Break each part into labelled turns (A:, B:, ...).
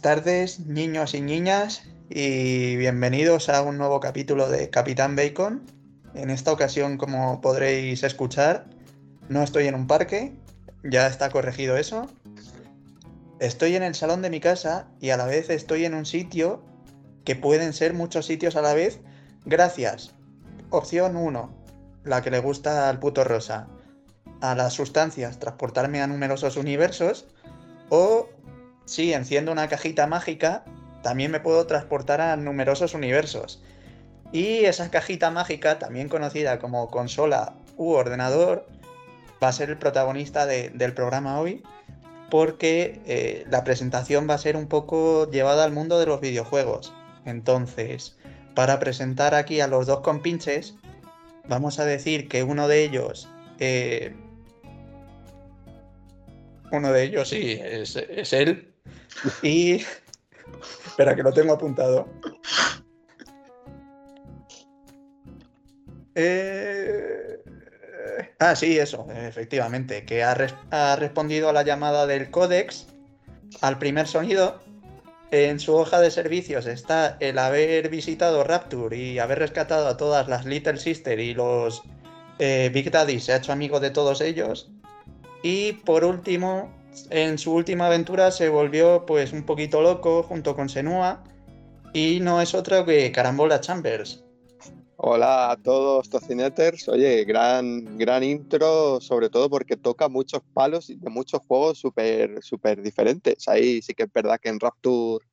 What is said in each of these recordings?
A: Tardes, niños y niñas, y bienvenidos a un nuevo capítulo de Capitán Bacon. En esta ocasión, como podréis escuchar, no estoy en un parque, ya está corregido eso. Estoy en el salón de mi casa y a la vez estoy en un sitio que pueden ser muchos sitios a la vez, gracias. Opción 1, la que le gusta al puto rosa. A las sustancias, transportarme a numerosos universos. O si enciendo una cajita mágica, también me puedo transportar a numerosos universos. Y esa cajita mágica, también conocida como consola u ordenador, va a ser el protagonista del programa hoy, porque eh, la presentación va a ser un poco llevada al mundo de los videojuegos. Entonces, para presentar aquí a los dos compinches, vamos a decir que uno de ellos... Eh, uno de ellos sí, es, es él. Y... Espera, que lo tengo apuntado. Eh... Ah, sí, eso, efectivamente, que ha, respondido a la llamada del códex, al primer sonido. En su hoja de servicios está el haber visitado Rapture y haber rescatado a todas las Little Sister y los eh, Big Daddy, se ha hecho amigo de todos ellos. Y por último, en su última aventura se volvió pues un poquito loco junto con Senua y no es otro que Carambola Chambers,
B: Hola a todos tocineters. Oye, gran, gran intro, sobre todo porque toca muchos palos de muchos juegos súper súper diferentes. Ahí sí que es verdad que en Rapture,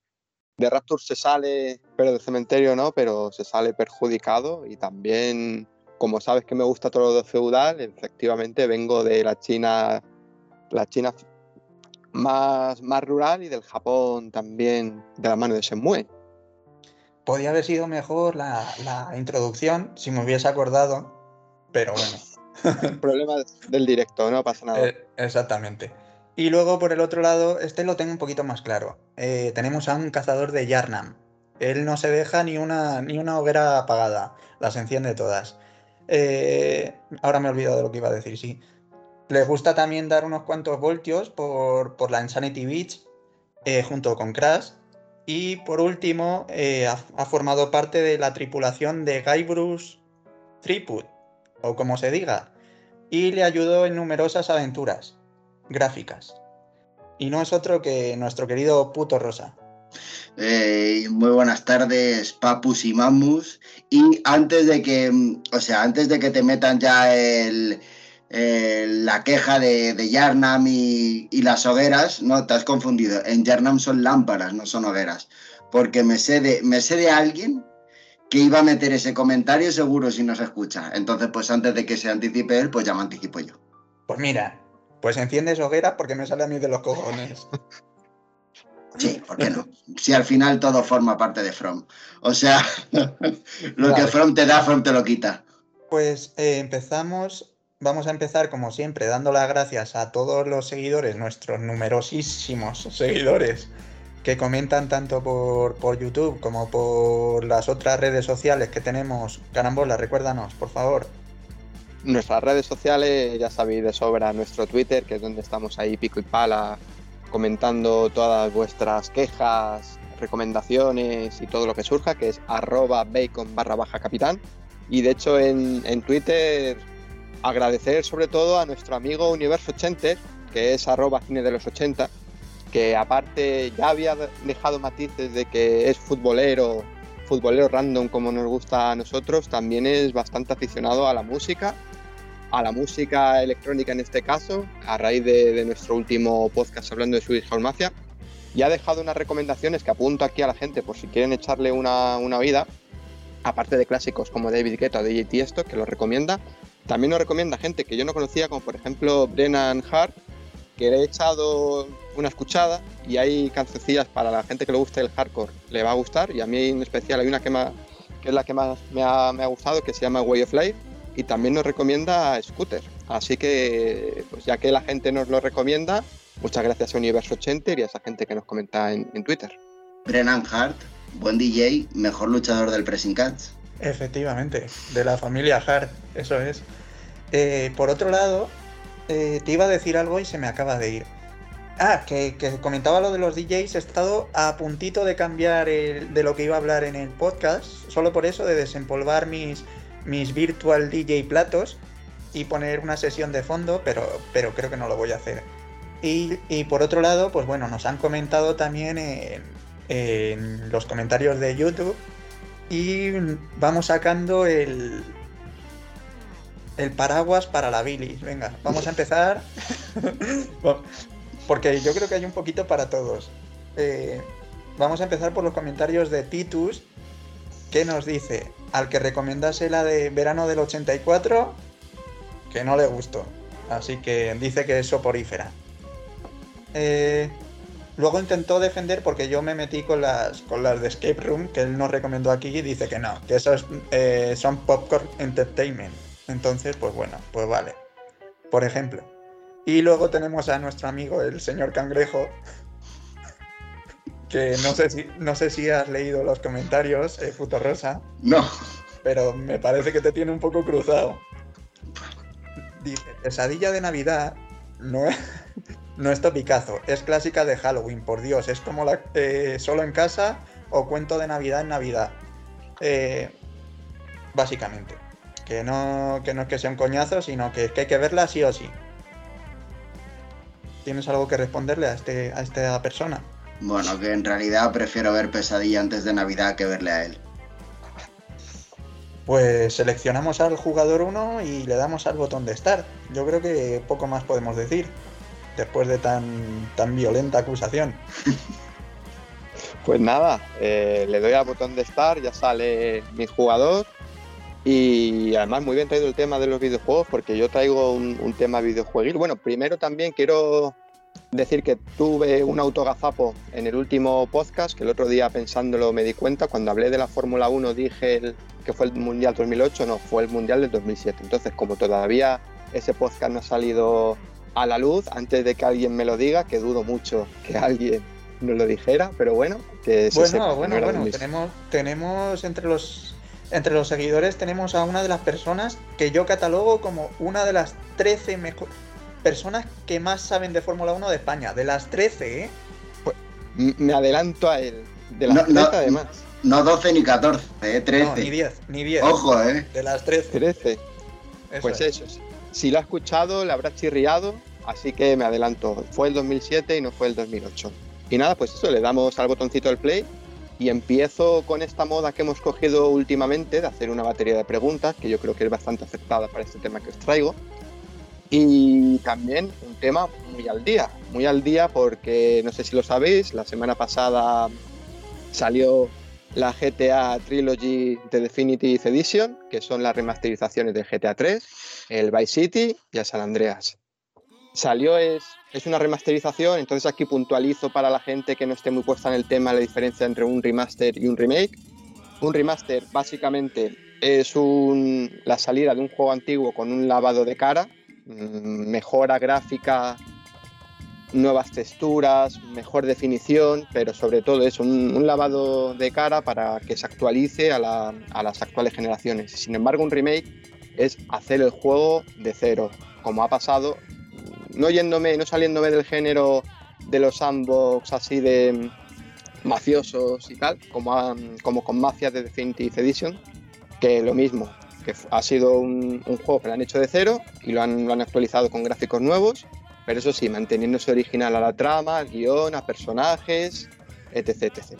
B: de Rapture se sale, pero del cementerio no, pero se sale perjudicado. Y también, como sabes que me gusta todo lo feudal, efectivamente vengo de la China, la China más, más rural y del Japón también de la mano de Shenmue.
A: Podía haber sido mejor la, introducción si me hubiese acordado, pero bueno.
B: Problema del directo, no pasa nada.
A: Eh, exactamente. Y luego por el otro lado, este lo tengo un poquito más claro. Eh, tenemos a un cazador de Yarnam. Él no se deja ni una, ni una hoguera apagada, las enciende todas. Eh, ahora me he olvidado de lo que iba a decir, sí. Le gusta también dar unos cuantos voltios por, por la Insanity Beach junto con Crash y por último, eh, ha, formado parte de la tripulación de Guybrush Threepwood, o como se diga, y le ayudó en numerosas aventuras gráficas. Y no es otro que nuestro querido puto Rosa.
C: Eh, muy buenas tardes, papus y mamus. Y antes de que, o sea, antes de que te metan ya el, eh, la queja de, de Yarnam y, las hogueras, no, te has confundido. En Yarnam son lámparas, no son hogueras. Porque me sé de, me sé de alguien que iba a meter ese comentario seguro si no se escucha. Entonces, pues antes de que se anticipe él, pues ya me anticipo yo.
A: Pues mira, pues enciendes hogueras porque me sale a mí de los cojones.
C: Sí, ¿por qué no? Si al final todo forma parte de From. O sea, lo que From te da, From te lo quita.
A: Pues eh, empezamos vamos a empezar, como siempre, dando las gracias a todos los seguidores, nuestros numerosísimos seguidores, que comentan tanto por, por YouTube como por las otras redes sociales que tenemos. Carambola, recuérdanos, por favor.
B: Nuestras redes sociales, ya sabéis de sobra, nuestro Twitter, que es donde estamos ahí pico y pala, comentando todas vuestras quejas, recomendaciones y todo lo que surja, que es arroba bacon barra baja capitán. Y de hecho en, en Twitter agradecer sobre todo a nuestro amigo Universo 80, que es arroba cine de los 80, que aparte ya había dejado matices de que es futbolero, futbolero random como nos gusta a nosotros, también es bastante aficionado a la música, a la música electrónica en este caso, a raíz de, nuestro último podcast hablando de Swedish House Mafia, y ha dejado unas recomendaciones que apunto aquí a la gente por si quieren echarle una, una vida, aparte de clásicos como David Guetta o DJ Tiesto, que lo recomienda, también nos recomienda gente que yo no conocía, como por ejemplo Brennan Hart, que le he echado una escuchada y hay cancioncillas para la gente que le guste el hardcore, le va a gustar. Y a mí en especial hay una que, que es la que más me ha, gustado, que se llama Way of Life. Y también nos recomienda Scooter. Así que, pues ya que la gente nos lo recomienda, muchas gracias a Universo 80 y a esa gente que nos comenta en, en Twitter.
C: Brennan Hart, buen DJ, mejor luchador del Pressing Cats.
A: Efectivamente, de la familia Hart, eso es. Eh, por otro lado, eh, te iba a decir algo y se me acaba de ir. Ah, que, comentaba lo de los DJs, he estado a puntito de cambiar de lo que iba a hablar en el podcast, solo por eso, de desempolvar mis, mis virtual DJ platos y poner una sesión de fondo, pero, pero creo que no lo voy a hacer. Y, por otro lado, pues bueno, nos han comentado también en, los comentarios de YouTube y vamos sacando el, el paraguas para la bilis. Venga, vamos a empezar. Porque yo creo que hay un poquito para todos. Eh, vamos a empezar por los comentarios de Titus, que nos dice, al que recomendase la de verano del 84, que no le gustó. Así que dice que es soporífera. Eh, luego intentó defender porque yo me metí con las, con las de Escape Room, que él nos recomendó aquí, y dice que no, que esos eh, son popcorn entertainment. Entonces, pues bueno, pues vale. Por ejemplo. Y luego tenemos a nuestro amigo, el señor Cangrejo, que no sé si, no sé si has leído los comentarios, eh, Rosa.
C: No.
A: Pero me parece que te tiene un poco cruzado. Dice, pesadilla de Navidad no es, no es topicazo, es clásica de Halloween, por Dios, es como la eh, solo en casa o cuento de Navidad en Navidad. Eh, básicamente. Que no, que no es que sea un coñazo, sino que, que hay que verla sí o sí. ¿Tienes algo que responderle a, este, a esta persona?
C: Bueno, que en realidad prefiero ver Pesadilla antes de Navidad que verle a él.
A: Pues seleccionamos al jugador 1 y le damos al botón de Start. Yo creo que poco más podemos decir después de tan, tan violenta acusación.
B: Pues nada, eh, le doy al botón de Start, ya sale mi jugador. Y además muy bien traído el tema de los videojuegos porque yo traigo un, tema videojueguil. Bueno, primero también quiero decir que tuve un autogazapo en el último podcast, que el otro día pensándolo me di cuenta, cuando hablé de la Fórmula 1 dije que fue el Mundial 2008, no, fue el Mundial del 2007. Entonces, como todavía ese podcast no ha salido a la luz, antes de que alguien me lo diga, que dudo mucho que alguien nos lo dijera, pero bueno, que
A: se Bueno, bueno, bueno, tenemos, tenemos entre los entre los seguidores tenemos a una de las personas que yo catalogo como una de las 13 personas que más saben de Fórmula 1 de España. De las 13, ¿eh?
B: Pues, me adelanto a él. De las 13 además.
C: No 12 ni 14, ¿eh? 13. No,
A: ni 10, ni 10.
C: Ojo, ¿eh?
A: De las 13.
B: 13. pues eso, si lo ha escuchado, le habrá chirriado, así que me adelanto. Fue el 2007 y no fue el 2008. Y nada, pues eso, le damos al botoncito del play y empiezo con esta moda que hemos cogido últimamente de hacer una batería de preguntas, que yo creo que es bastante aceptada para este tema que os traigo. Y también un tema muy al día, muy al día porque no sé si lo sabéis, la semana pasada salió la GTA Trilogy de Definitive Edition, que son las remasterizaciones de GTA 3, el Vice City y el San Andreas. Salió es es una remasterización, entonces aquí puntualizo para la gente que no esté muy puesta en el tema la diferencia entre un remaster y un remake. Un remaster básicamente es la salida de un juego antiguo con un lavado de cara, mm, mejora gráfica, nuevas texturas, mejor definición, pero sobre todo es un, lavado de cara para que se actualice a, a las actuales generaciones. Sin embargo, un remake es hacer el juego de cero, como ha pasado no yéndome, no saliéndome del género de los sandbox así de mafiosos y tal, como, como con Mafia de Definitive Edition, que lo mismo, que ha sido un, juego que lo han hecho de cero y lo han, lo han, actualizado con gráficos nuevos, pero eso sí, manteniéndose original a la trama, al guion, a personajes, etc. etc.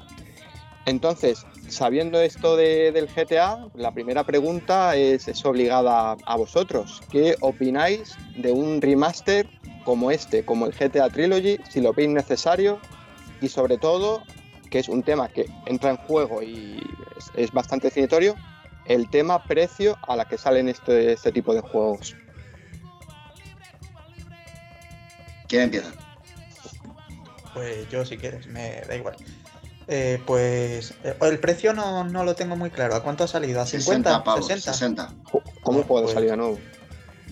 B: Entonces, sabiendo esto del GTA, la primera pregunta es, es obligada a vosotros. ¿Qué opináis de un remaster como este, como el GTA Trilogy, si lo veis necesario y sobre todo, que es un tema que entra en juego y es, bastante definitorio, el tema precio a la que salen este, este tipo de juegos.
C: ¿Quién empieza?
A: Pues yo si quieres, me da igual. Eh, pues eh, el precio no, lo tengo muy claro. ¿A cuánto ha salido? ¿A 50? 60,
C: 60.
B: ¿Cómo puede pues, salir a nuevo?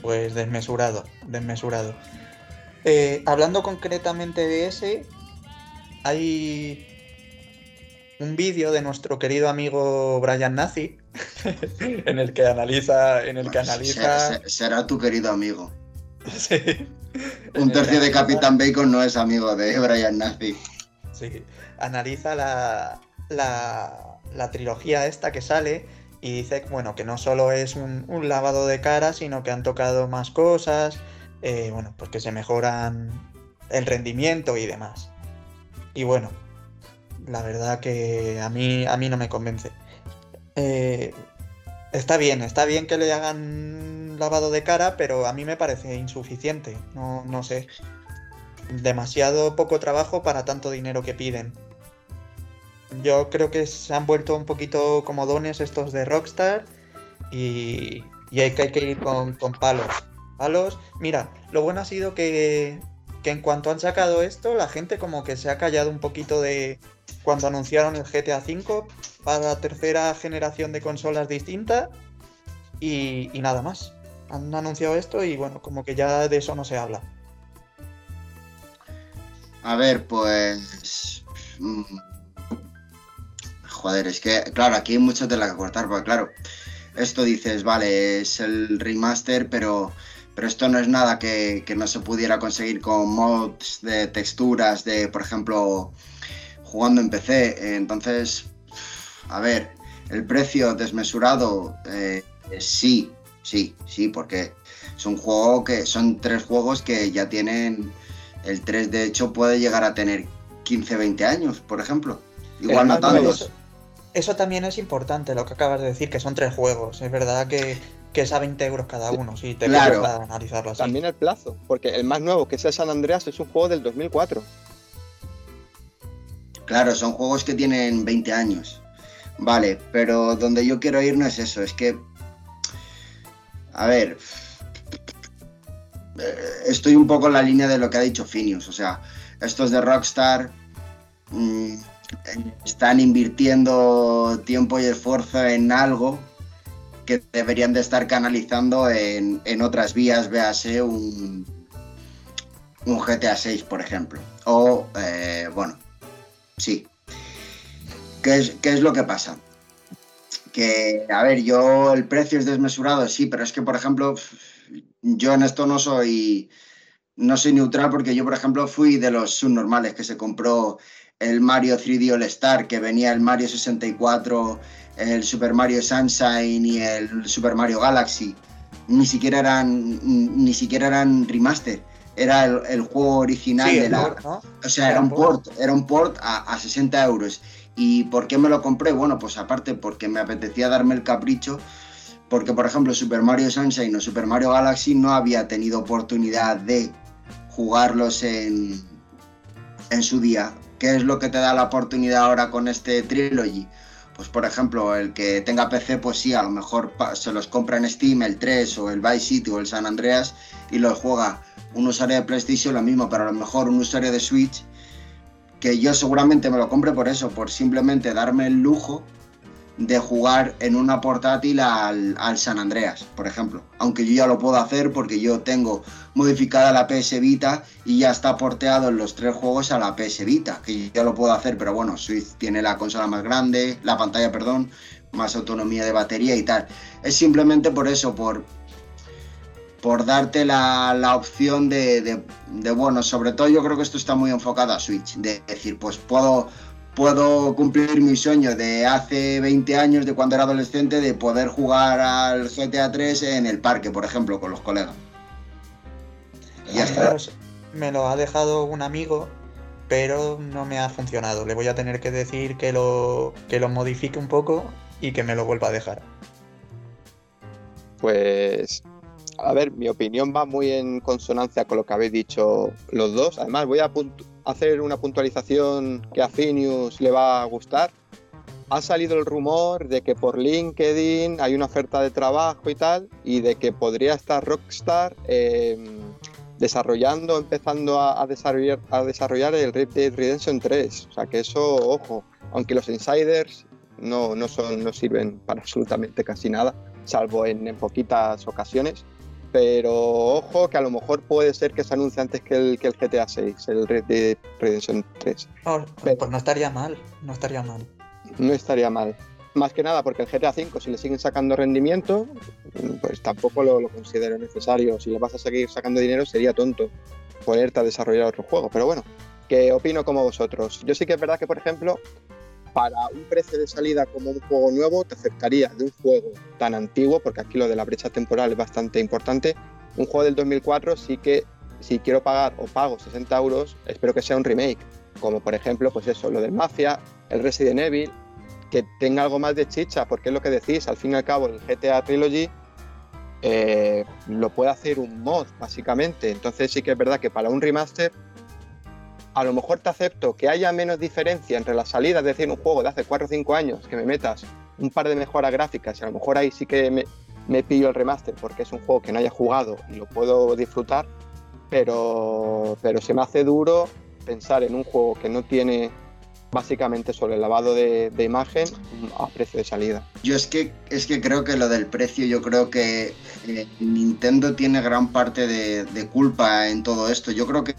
A: Pues desmesurado, desmesurado. Eh, hablando concretamente de ese, hay un vídeo de nuestro querido amigo Brian Nazi en el que analiza, en el que analiza.
C: Será, tu querido amigo. Un tercio de Capitán Bacon no es amigo de Brian Nazi.
A: Sí, analiza la, la, trilogía esta que sale y dice bueno, que no solo es un, lavado de cara, sino que han tocado más cosas, eh, bueno, pues que se mejoran el rendimiento y demás. Y bueno, la verdad que a mí, a mí no me convence. Eh, está bien, está bien que le hagan lavado de cara, pero a mí me parece insuficiente. No, no sé. Demasiado poco trabajo para tanto dinero que piden. Yo creo que se han vuelto un poquito como dones estos de Rockstar y, hay, que, hay que ir con, con palos. Palos. Mira, lo bueno ha sido que que en cuanto han sacado esto, la gente como que se ha callado un poquito de cuando anunciaron el GTA V para la tercera generación de consolas distintas y, nada más. Han anunciado esto y bueno, como que ya de eso no se habla.
C: A ver, pues... Mm, joder, es que, claro, aquí hay mucho de la que cortar, porque claro, esto dices, vale, es el remaster, pero pero esto no es nada que, no se pudiera conseguir con mods de texturas, de, por ejemplo, jugando en PC. Entonces, a ver, el precio desmesurado, eh, sí, sí, sí, porque es un juego que son tres juegos que ya tienen, el 3 de hecho puede llegar a tener 15, 20 años, por ejemplo. Igual no tantos.
A: Eso también es importante lo que acabas de decir, que son tres juegos. Es verdad que que es a 20 euros cada uno, sí, te
B: claro. analizarlo así. También el plazo, porque el más nuevo, que es el San Andreas, es un juego del 2004.
C: Claro, son juegos que tienen 20 años. Vale, pero donde yo quiero ir no es eso, es que... A ver... Eh, estoy un poco en la línea de lo que ha dicho Finius, o sea, estos de Rockstar mm, están invirtiendo tiempo y esfuerzo en algo que deberían de estar canalizando en, otras vías, véase un, un GTA 6, por ejemplo. O, eh, bueno, sí. ¿Qué es, ¿Qué es lo que pasa? Que, a ver, yo el precio es desmesurado, sí, pero es que, por ejemplo, yo en esto no soy, no soy neutral porque yo, por ejemplo, fui de los subnormales que se compró el Mario 3D All Star, que venía el Mario 64 el Super Mario Sunshine y el Super Mario Galaxy. Ni siquiera eran ni siquiera eran remaster era el, juego original de la o sea era, un port, era un port a, 60 euros y por qué me lo compré bueno pues aparte porque me apetecía darme el capricho porque por ejemplo Super Mario Sunshine o Super Mario Galaxy no había tenido oportunidad de jugarlos en en su día. Qué es lo que te da la oportunidad ahora con este trilogy pues por ejemplo, el que tenga PC, pues sí, a lo mejor se los compra en Steam, el 3 o el Vice City o el San Andreas y los juega. Un usuario de PlayStation, lo mismo, pero a lo mejor un usuario de Switch, que yo seguramente me lo compre por eso, por simplemente darme el lujo de jugar en una portátil al, San Andreas, por ejemplo. Aunque yo ya lo puedo hacer porque yo tengo modificada la PS Vita y ya está porteado en los tres juegos a la PS Vita, que ya lo puedo hacer, pero bueno, Switch tiene la consola más grande, la pantalla, perdón, más autonomía de batería y tal. Es simplemente por eso, por, por darte la, opción de, de, bueno, sobre todo yo creo que esto está muy enfocado a Switch, de decir, pues puedo puedo cumplir mi sueño de hace 20 años, de cuando era adolescente, de poder jugar al GTA 3 en el parque, por ejemplo, con los colegas.
A: Ya Me lo ha dejado un amigo, pero no me ha funcionado. Le voy a tener que decir que lo, que lo modifique un poco y que me lo vuelva a dejar.
B: Pues a ver, mi opinión va muy en consonancia con lo que habéis dicho los dos. Además, voy a hacer una puntualización que a Finius le va a gustar. Ha salido el rumor de que por LinkedIn hay una oferta de trabajo y tal, y de que podría estar Rockstar em, desarrollando, empezando a, desarrollar, a desarrollar el Red Dead Redemption 3. O sea que eso, ojo, aunque los insiders no, no, son, no sirven para absolutamente casi nada, salvo en poquitas ocasiones pero ojo que a lo mejor puede ser que se anuncie antes que el, que el GTA 6, el Red Dead Redemption 3.
A: pues no estaría mal, no estaría mal.
B: No estaría mal. más que nada porque el GTA V, si le siguen sacando rendimiento, pues tampoco lo, considero necesario. Si le vas a seguir sacando dinero, sería tonto ponerte a desarrollar otro juego. Pero bueno, que opino como vosotros. Yo sí que es verdad que, por ejemplo, para un precio de salida como un juego nuevo, te acercaría de un juego tan antiguo, porque aquí lo de la brecha temporal es bastante importante. Un juego del 2004 sí que, si quiero pagar o pago 60 euros, espero que sea un remake. Como por ejemplo, pues eso, lo del Mafia, el Resident Evil, que tenga algo más de chicha, porque es lo que decís, al fin y al cabo el GTA Trilogy eh, lo puede hacer un mod, básicamente. Entonces sí que es verdad que para un remaster, a lo mejor te acepto que haya menos diferencia entre las salidas, es decir, un juego de hace 4 o 5 años, que me metas un par de mejoras gráficas y a lo mejor ahí sí que me, pillo el remaster porque es un juego que no haya jugado y lo puedo disfrutar, pero, pero se me hace duro pensar en un juego que no tiene básicamente sobre el lavado de, imagen a precio de salida.
C: Yo es que, es que creo que lo del precio, yo creo que eh, Nintendo tiene gran parte de, culpa en todo esto. Yo creo que,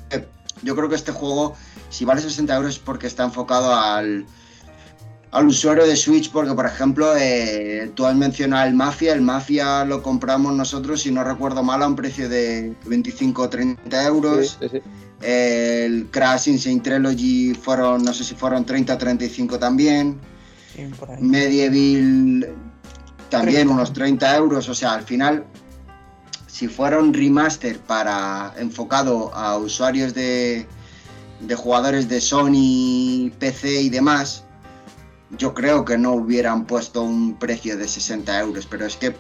C: yo creo que este juego, si vale 60 euros es porque está enfocado al, al usuario de Switch, porque por ejemplo, eh, tú has mencionado el Mafia, el Mafia lo compramos nosotros, si no recuerdo mal, a un precio de 25 o 30 euros. sí, sí. El Crash Insane Trilogy fueron, no sé si fueron 30 o 35 también. Medieval también unos 30 euros. O sea, al final, si fuera un remaster para enfocado a usuarios de, de jugadores de Sony, PC y demás, yo creo que no hubieran puesto un precio de 60 euros. Pero es que,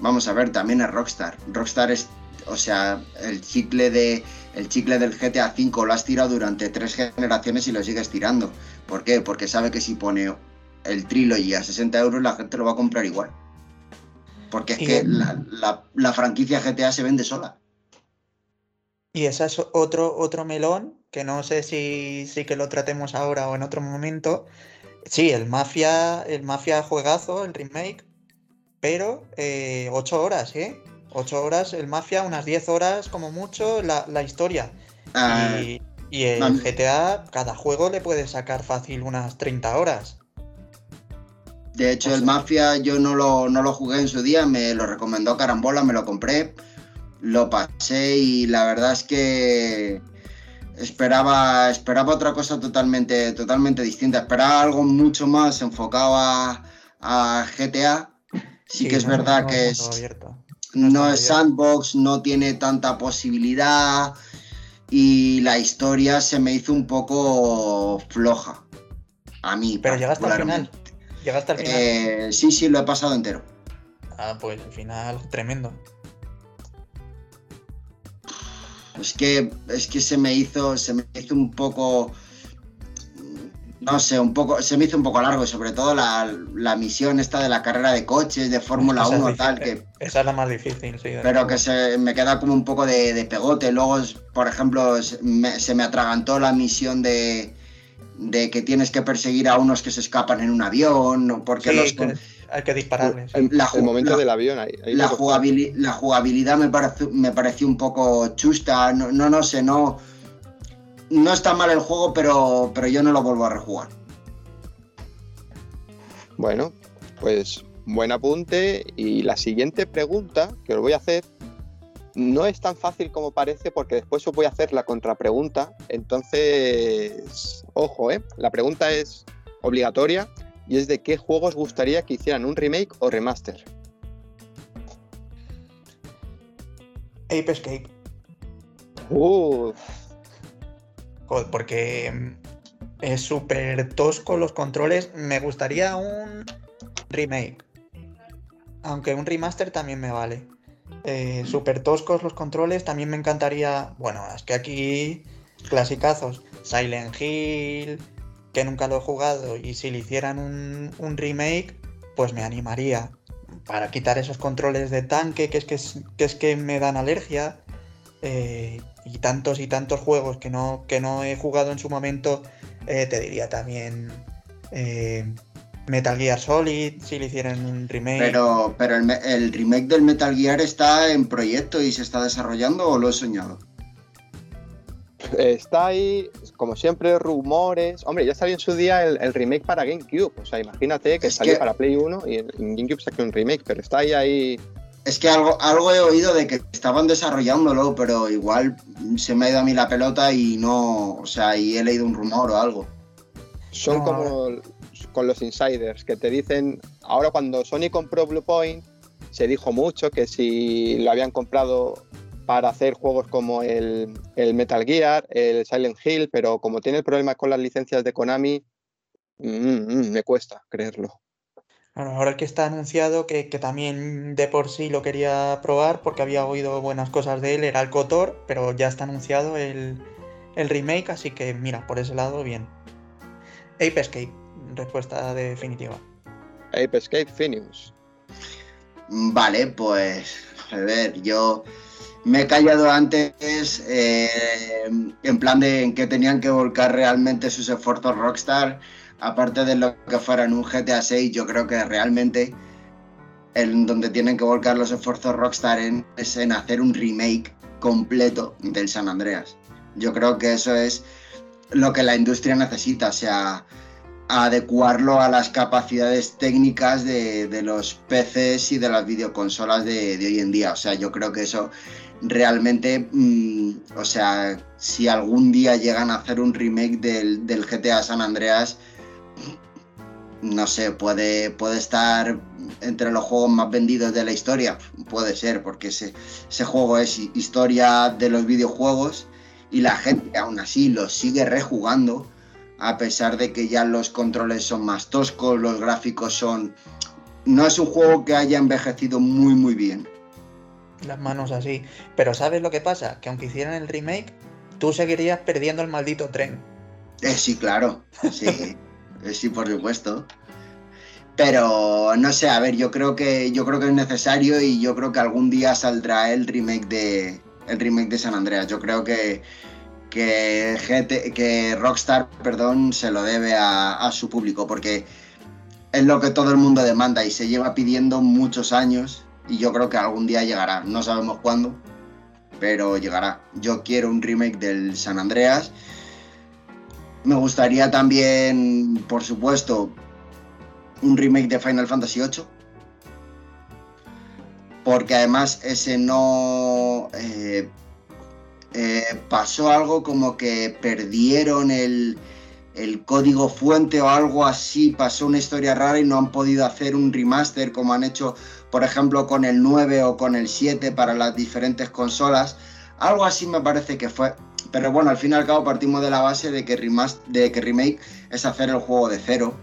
C: vamos a ver, también es Rockstar. Rockstar es, o sea, el chicle de el chicle del GTA V lo has tirado durante tres generaciones y lo sigues tirando. ¿Por qué? Porque sabe que si pone el Trilogy a 60 euros la gente lo va a comprar igual. Porque es que la, franquicia GTA se vende sola.
A: Y ese es otro, otro melón que no sé si, si que lo tratemos ahora o en otro momento. Sí, el Mafia, el Mafia juegazo, el remake, pero eh, ocho horas, ¿eh? 8 horas el Mafia, unas 10 horas como mucho la, historia. Ah, y, y, el GTA, cada juego le puede sacar fácil unas 30 horas.
C: De hecho, el Mafia yo no lo, no lo jugué en su día, me lo recomendó Carambola, me lo compré, lo pasé y la verdad es que esperaba, esperaba otra cosa totalmente, totalmente distinta. Esperaba algo mucho más enfocado a, GTA. Sí, que es verdad que es, no es sandbox, no tiene tanta posibilidad y la historia se me hizo un poco floja. A mí.
A: Pero llegaste al final. ¿Llegaste al final?
C: Eh, sí, sí, lo he pasado entero.
A: Ah, pues al final tremendo.
C: Es que, es que se me hizo, se me hizo un poco no sé, un poco, se me hizo un poco largo, sobre todo la, misión esta de la carrera de coches, de Fórmula 1, tal, que...
A: Esa es la más difícil, sí.
C: Pero que se me queda como un poco de, pegote. Luego, por ejemplo, se me, atragantó la misión de, de, que tienes que perseguir a unos que se escapan en un avión, porque los...
A: hay que dispararles.
B: El, momento del avión ahí,
C: la, jugabilidad, la jugabilidad me, pareció, me pareció un poco chusta, no, no, no sé, no no está mal el juego, pero, pero yo no lo vuelvo a rejugar.
B: Bueno, pues buen apunte. Y la siguiente pregunta que os voy a hacer no es tan fácil como parece porque después os voy a hacer la contrapregunta. Entonces, ojo, ¿eh? La pregunta es obligatoria y es de qué juegos gustaría que hicieran un remake o remaster.
A: Ape Escape.
B: Uf,
A: porque mm, es súper tosco los controles. Me gustaría un remake. Aunque un remaster también me vale. Eh, súper toscos los controles. También me encantaría. Bueno, es que aquí. Clasicazos. Silent Hill. Que nunca lo he jugado. Y si le hicieran un, remake. Pues me animaría. Para quitar esos controles de tanque. Que es que, es que me dan alergia. Eh, y tantos y tantos juegos que no, que no he jugado en su momento, eh, te diría también eh, Metal Gear Solid, si le hicieran un remake.
C: Pero, pero el, remake del Metal Gear está en proyecto y se está desarrollando o lo he soñado?
B: Está ahí, como siempre, rumores. Hombre, ya salió en su día el, remake para GameCube. O sea, imagínate que salió para Play 1 y en, GameCube salió un remake, pero está ahí ahí.
C: Es que algo, algo he oído de que estaban desarrollándolo, pero igual se me ha ido a mí la pelota y no. O sea, y he leído un rumor o algo.
B: Son como con los insiders que te dicen. Ahora, cuando Sony compró Bluepoint, se dijo mucho que si lo habían comprado para hacer juegos como el, Metal Gear, el Silent Hill, pero como tiene el problema con las licencias de Konami, mm, mm, me cuesta creerlo.
A: Bueno, ahora que está anunciado que, también de por sí lo quería probar porque había oído buenas cosas de él, era el Cotor, pero ya está anunciado el, el remake, así que mira, por ese lado, bien. Ape Escape, respuesta definitiva.
B: Ape Escape.
C: Vale, pues a ver, yo me he callado antes eh, en plan de en qué tenían que volcar realmente sus esfuerzos Rockstar, aparte de lo que fuera en un GTA 6, yo creo que realmente en donde tienen que volcar los esfuerzos Rockstar es en hacer un remake completo del San Andreas. Yo creo que eso es lo que la industria necesita, o sea, adecuarlo a las capacidades técnicas de, los PCs y de las videoconsolas de, hoy en día. O sea, yo creo que eso realmente, mm, o sea, si algún día llegan a hacer un remake del, GTA San Andreas, no sé, puede, puede estar entre los juegos más vendidos de la historia. Puede ser, porque ese, ese juego es historia de los videojuegos y la gente aún así lo sigue rejugando, a pesar de que ya los controles son más toscos, los gráficos son... No es un juego que haya envejecido muy muy bien
A: las manos así. Pero ¿sabes lo que pasa? Que aunque hicieran el remake, tú seguirías perdiendo el maldito tren.
C: Eh, sí, claro. Sí, eh, sí, por supuesto. Pero no sé, a ver, yo creo que yo creo que es necesario y yo creo que algún día saldrá el remake de el remake de San Andreas. Yo creo que que, que Rockstar, perdón, se lo debe a, su público porque es lo que todo el mundo demanda y se lleva pidiendo muchos años y yo creo que algún día llegará. No sabemos cuándo, pero llegará. Yo quiero un remake del San Andreas. Me gustaría también, por supuesto, un remake de Final Fantasy VIII. Porque además ese no... Eh, eh, pasó algo como que perdieron el, código fuente o algo así, pasó una historia rara y no han podido hacer un remaster como han hecho por ejemplo, con el 9 o con el 7 para las diferentes consolas. Algo así me parece que fue. Pero bueno, al fin y al cabo partimos de la base de que, de que remake es hacer el juego de cero.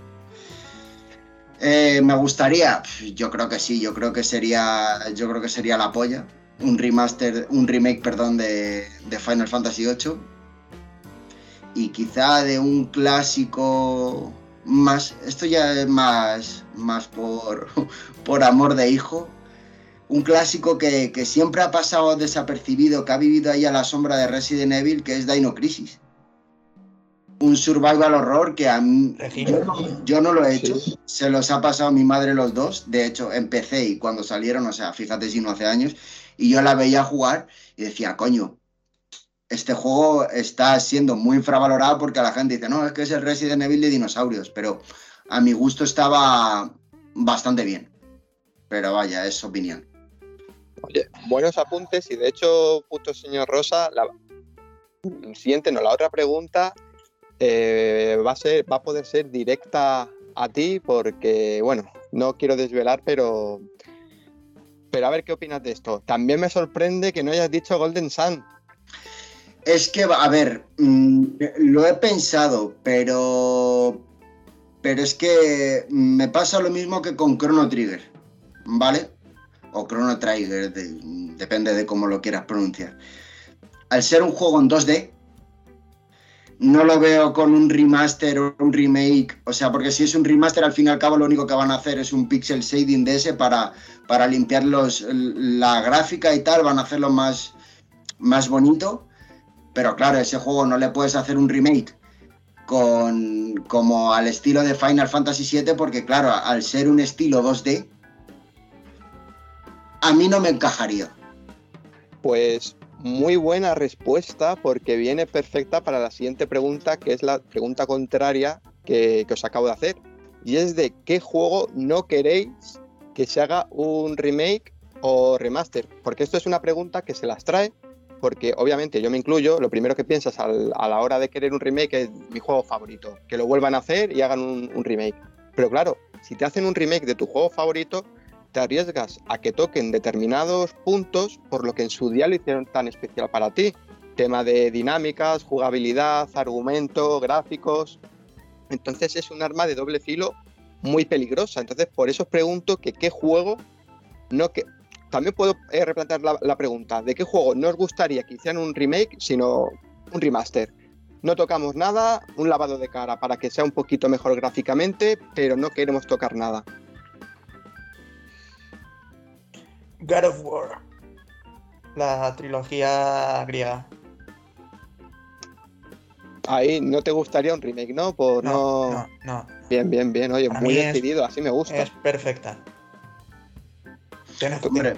C: Eh, me gustaría, yo creo que sí, yo creo que sería, yo creo que sería la polla. Un remaster, un remake, perdón, de, de Final Fantasy VIII. Y quizá de un clásico más, esto ya es más, más por, por amor de hijo. Un clásico que, siempre ha pasado desapercibido, que ha vivido ahí a la sombra de Resident Evil, que es Dino Crisis. Un survival horror que a mí, yo, no lo he hecho, se los ha pasado a mi madre los dos. De hecho, empecé y cuando salieron, o sea, fíjate si no hace años, y yo la veía jugar y decía, coño, este juego está siendo muy infravalorado porque la gente dice, no, es que es el Resident Evil de dinosaurios, pero a mi gusto estaba bastante bien. Pero vaya, es opinión.
B: Oye, buenos apuntes y de hecho, puto señor Rosa, la siguiente, no, la otra pregunta eh, va, a ser, va a poder ser directa a ti porque, bueno, no quiero desvelar, pero, pero a ver qué opinas de esto. También me sorprende que no hayas dicho Golden Sun.
C: Es que, a ver, mm, lo he pensado, pero. Pero es que me pasa lo mismo que con Chrono Trigger, ¿vale? O Chrono Trigger, depende de cómo lo quieras pronunciar. Al ser un juego en 2D, no lo veo con un remaster o un remake. O sea, porque si es un remaster, al fin y al cabo lo único que van a hacer es un pixel shading de ese para, para limpiar la gráfica y tal, van a hacerlo más, más bonito. Pero claro, ese juego no le puedes hacer un remake con, como al estilo de Final Fantasy VII, porque claro, al ser un estilo 2D, a mí no me encajaría.
B: Pues muy buena respuesta porque viene perfecta para la siguiente pregunta, que es la pregunta contraria que os acabo de hacer. Y es de qué juego no queréis que se haga un remake o remaster. Porque esto es una pregunta que se las trae porque obviamente yo me incluyo, lo primero que piensas a la hora de querer un remake es mi juego favorito, que lo vuelvan a hacer y hagan un, remake. Pero claro, si te hacen un remake de tu juego favorito, te arriesgas a que toquen determinados puntos por lo que en su día lo hicieron tan especial para ti. Tema de dinámicas, jugabilidad, argumento, gráficos. Entonces es un arma de doble filo muy peligrosa. Entonces por eso os pregunto que qué juego no que también puedo eh, replantear la, pregunta, ¿de qué juego no os gustaría que hicieran un remake, sino un remaster? No tocamos nada, un lavado de cara para que sea un poquito mejor gráficamente, pero no queremos tocar nada.
A: God of War. La trilogía griega.
B: Ahí no te gustaría un remake, ¿no? Por no. No, no. Bien, bien, bien. Oye, muy decidido, así me gusta.
A: Es perfecta.
C: Hombre,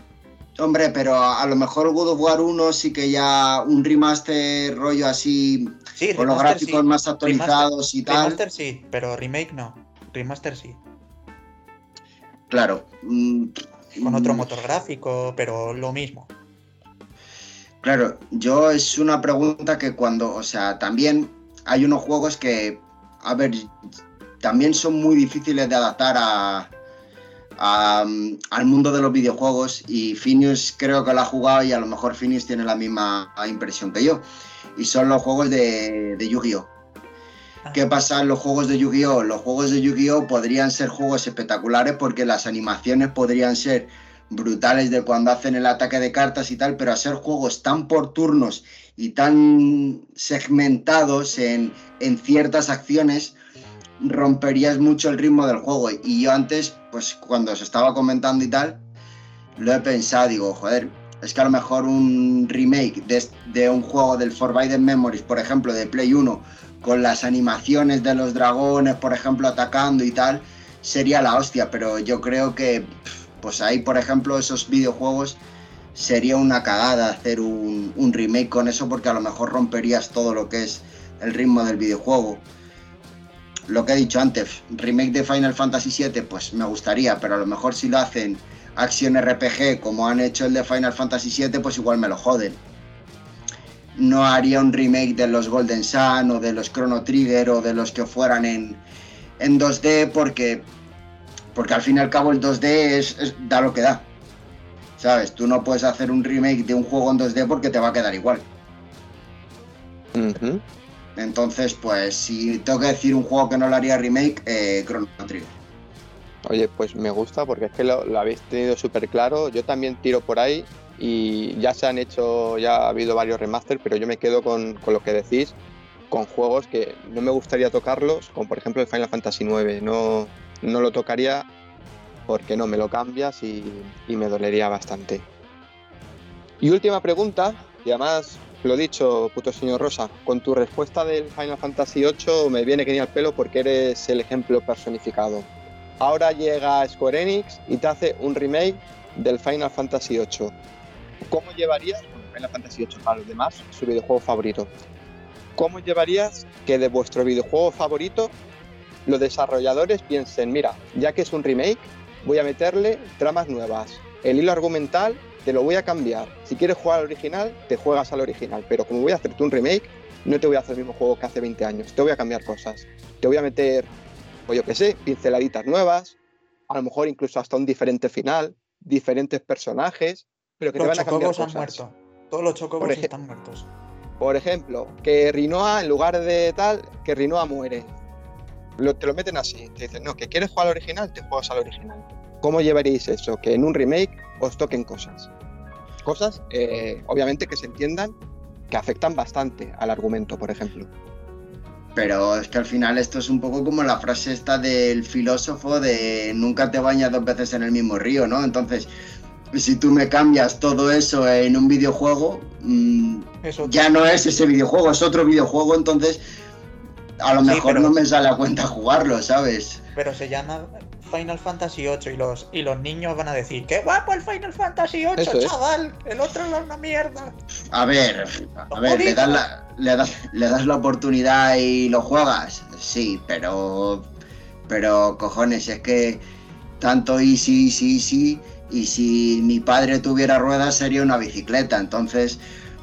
C: hombre, pero a, lo mejor God of War 1 sí que ya un remaster rollo así, con los gráficos más actualizados y tal.
A: Remaster sí, pero remake no. Remaster sí.
C: Claro. Mm,
A: con otro mm. motor gráfico, pero lo mismo.
C: Claro, yo es una pregunta que cuando, o sea, también hay unos juegos que, a ver, también son muy difíciles de adaptar a, al mundo de los videojuegos y Phineas creo que lo ha jugado y a lo mejor Phineas tiene la misma impresión que yo. Y son los juegos de, Yu-Gi-Oh! Ah. ¿Qué pasa en los juegos de Yu-Gi-Oh? Los juegos de Yu-Gi-Oh podrían ser juegos espectaculares porque las animaciones podrían ser brutales de cuando hacen el ataque de cartas y tal, pero a ser juegos tan por turnos y tan segmentados en, en ciertas acciones, romperías mucho el ritmo del juego. Y yo antes, pues cuando se estaba comentando y tal, lo he pensado, digo, joder, es que a lo mejor un remake de, un juego del Forbidden Memories, por ejemplo, de Play 1, con las animaciones de los dragones, por ejemplo, atacando y tal, sería la hostia, pero yo creo que, pues ahí, por ejemplo, esos videojuegos sería una cagada hacer un remake con eso porque a lo mejor romperías todo lo que es el ritmo del videojuego lo que he dicho antes, remake de Final Fantasy VII, pues me gustaría, pero a lo mejor si lo hacen acción RPG como han hecho el de Final Fantasy VII, pues igual me lo joden. No haría un remake de los Golden Sun o de los Chrono Trigger o de los que fueran en, en 2D porque, porque al fin y al cabo el 2D es, da lo que da. ¿Sabes? Tú no puedes hacer un remake de un juego en 2D porque te va a quedar igual. Entonces, pues si tengo que decir un juego que no lo haría remake, eh, Chrono Trigger.
B: Oye, pues me gusta porque es que lo, habéis tenido súper claro. Yo también tiro por ahí y ya se han hecho, ya ha habido varios remaster, pero yo me quedo con, lo que decís, con juegos que no me gustaría tocarlos, como por ejemplo el Final Fantasy IX. No, no lo tocaría porque no me lo cambias y, y me dolería bastante. Y última pregunta, y además lo dicho, puto señor Rosa, con tu respuesta del Final Fantasy VIII me viene que ni al pelo porque eres el ejemplo personificado. Ahora llega Square Enix y te hace un remake del Final Fantasy VIII. ¿Cómo llevarías, bueno, Final Fantasy VIII para los demás, su videojuego favorito? ¿Cómo llevarías que de vuestro videojuego favorito los desarrolladores piensen, mira, ya que es un remake, voy a meterle tramas nuevas, el hilo argumental te lo voy a cambiar. Si quieres jugar al original, te juegas al original, pero como voy a hacerte un remake, no te voy a hacer el mismo juego que hace 20 años, te voy a cambiar cosas. Te voy a meter, o yo qué sé, pinceladitas nuevas, a lo mejor incluso hasta un diferente final, diferentes personajes, pero que te van a cambiar cosas.
A: Han muerto. Todos los chocobos están muertos.
B: Por ejemplo, que Rinoa, en lugar de tal, que Rinoa muere. te lo meten así. Te dicen, no, que quieres jugar al original, te juegas al original. ¿Cómo llevaréis eso? Que en un remake os toquen cosas. Cosas, eh, obviamente, que se entiendan que afectan bastante al argumento, por ejemplo.
C: Pero es que al final esto es un poco como la frase esta del filósofo de nunca te bañas dos veces en el mismo río, ¿no? Entonces, si tú me cambias todo eso en un videojuego, mm, ya no es ese videojuego, es otro videojuego, entonces a lo mejor no me sale a cuenta jugarlo, ¿sabes?
A: Pero se llama Final Fantasy VIII y los, y los niños van a decir, ¡qué guapo el Final Fantasy VIII, chaval! El otro era una mierda.
C: A ver, a ver, ¿le das, la, le, das, le das la oportunidad y lo juegas. Sí, pero. Pero cojones, es que tanto easy, easy, easy. Y si mi padre tuviera ruedas sería una bicicleta. Entonces,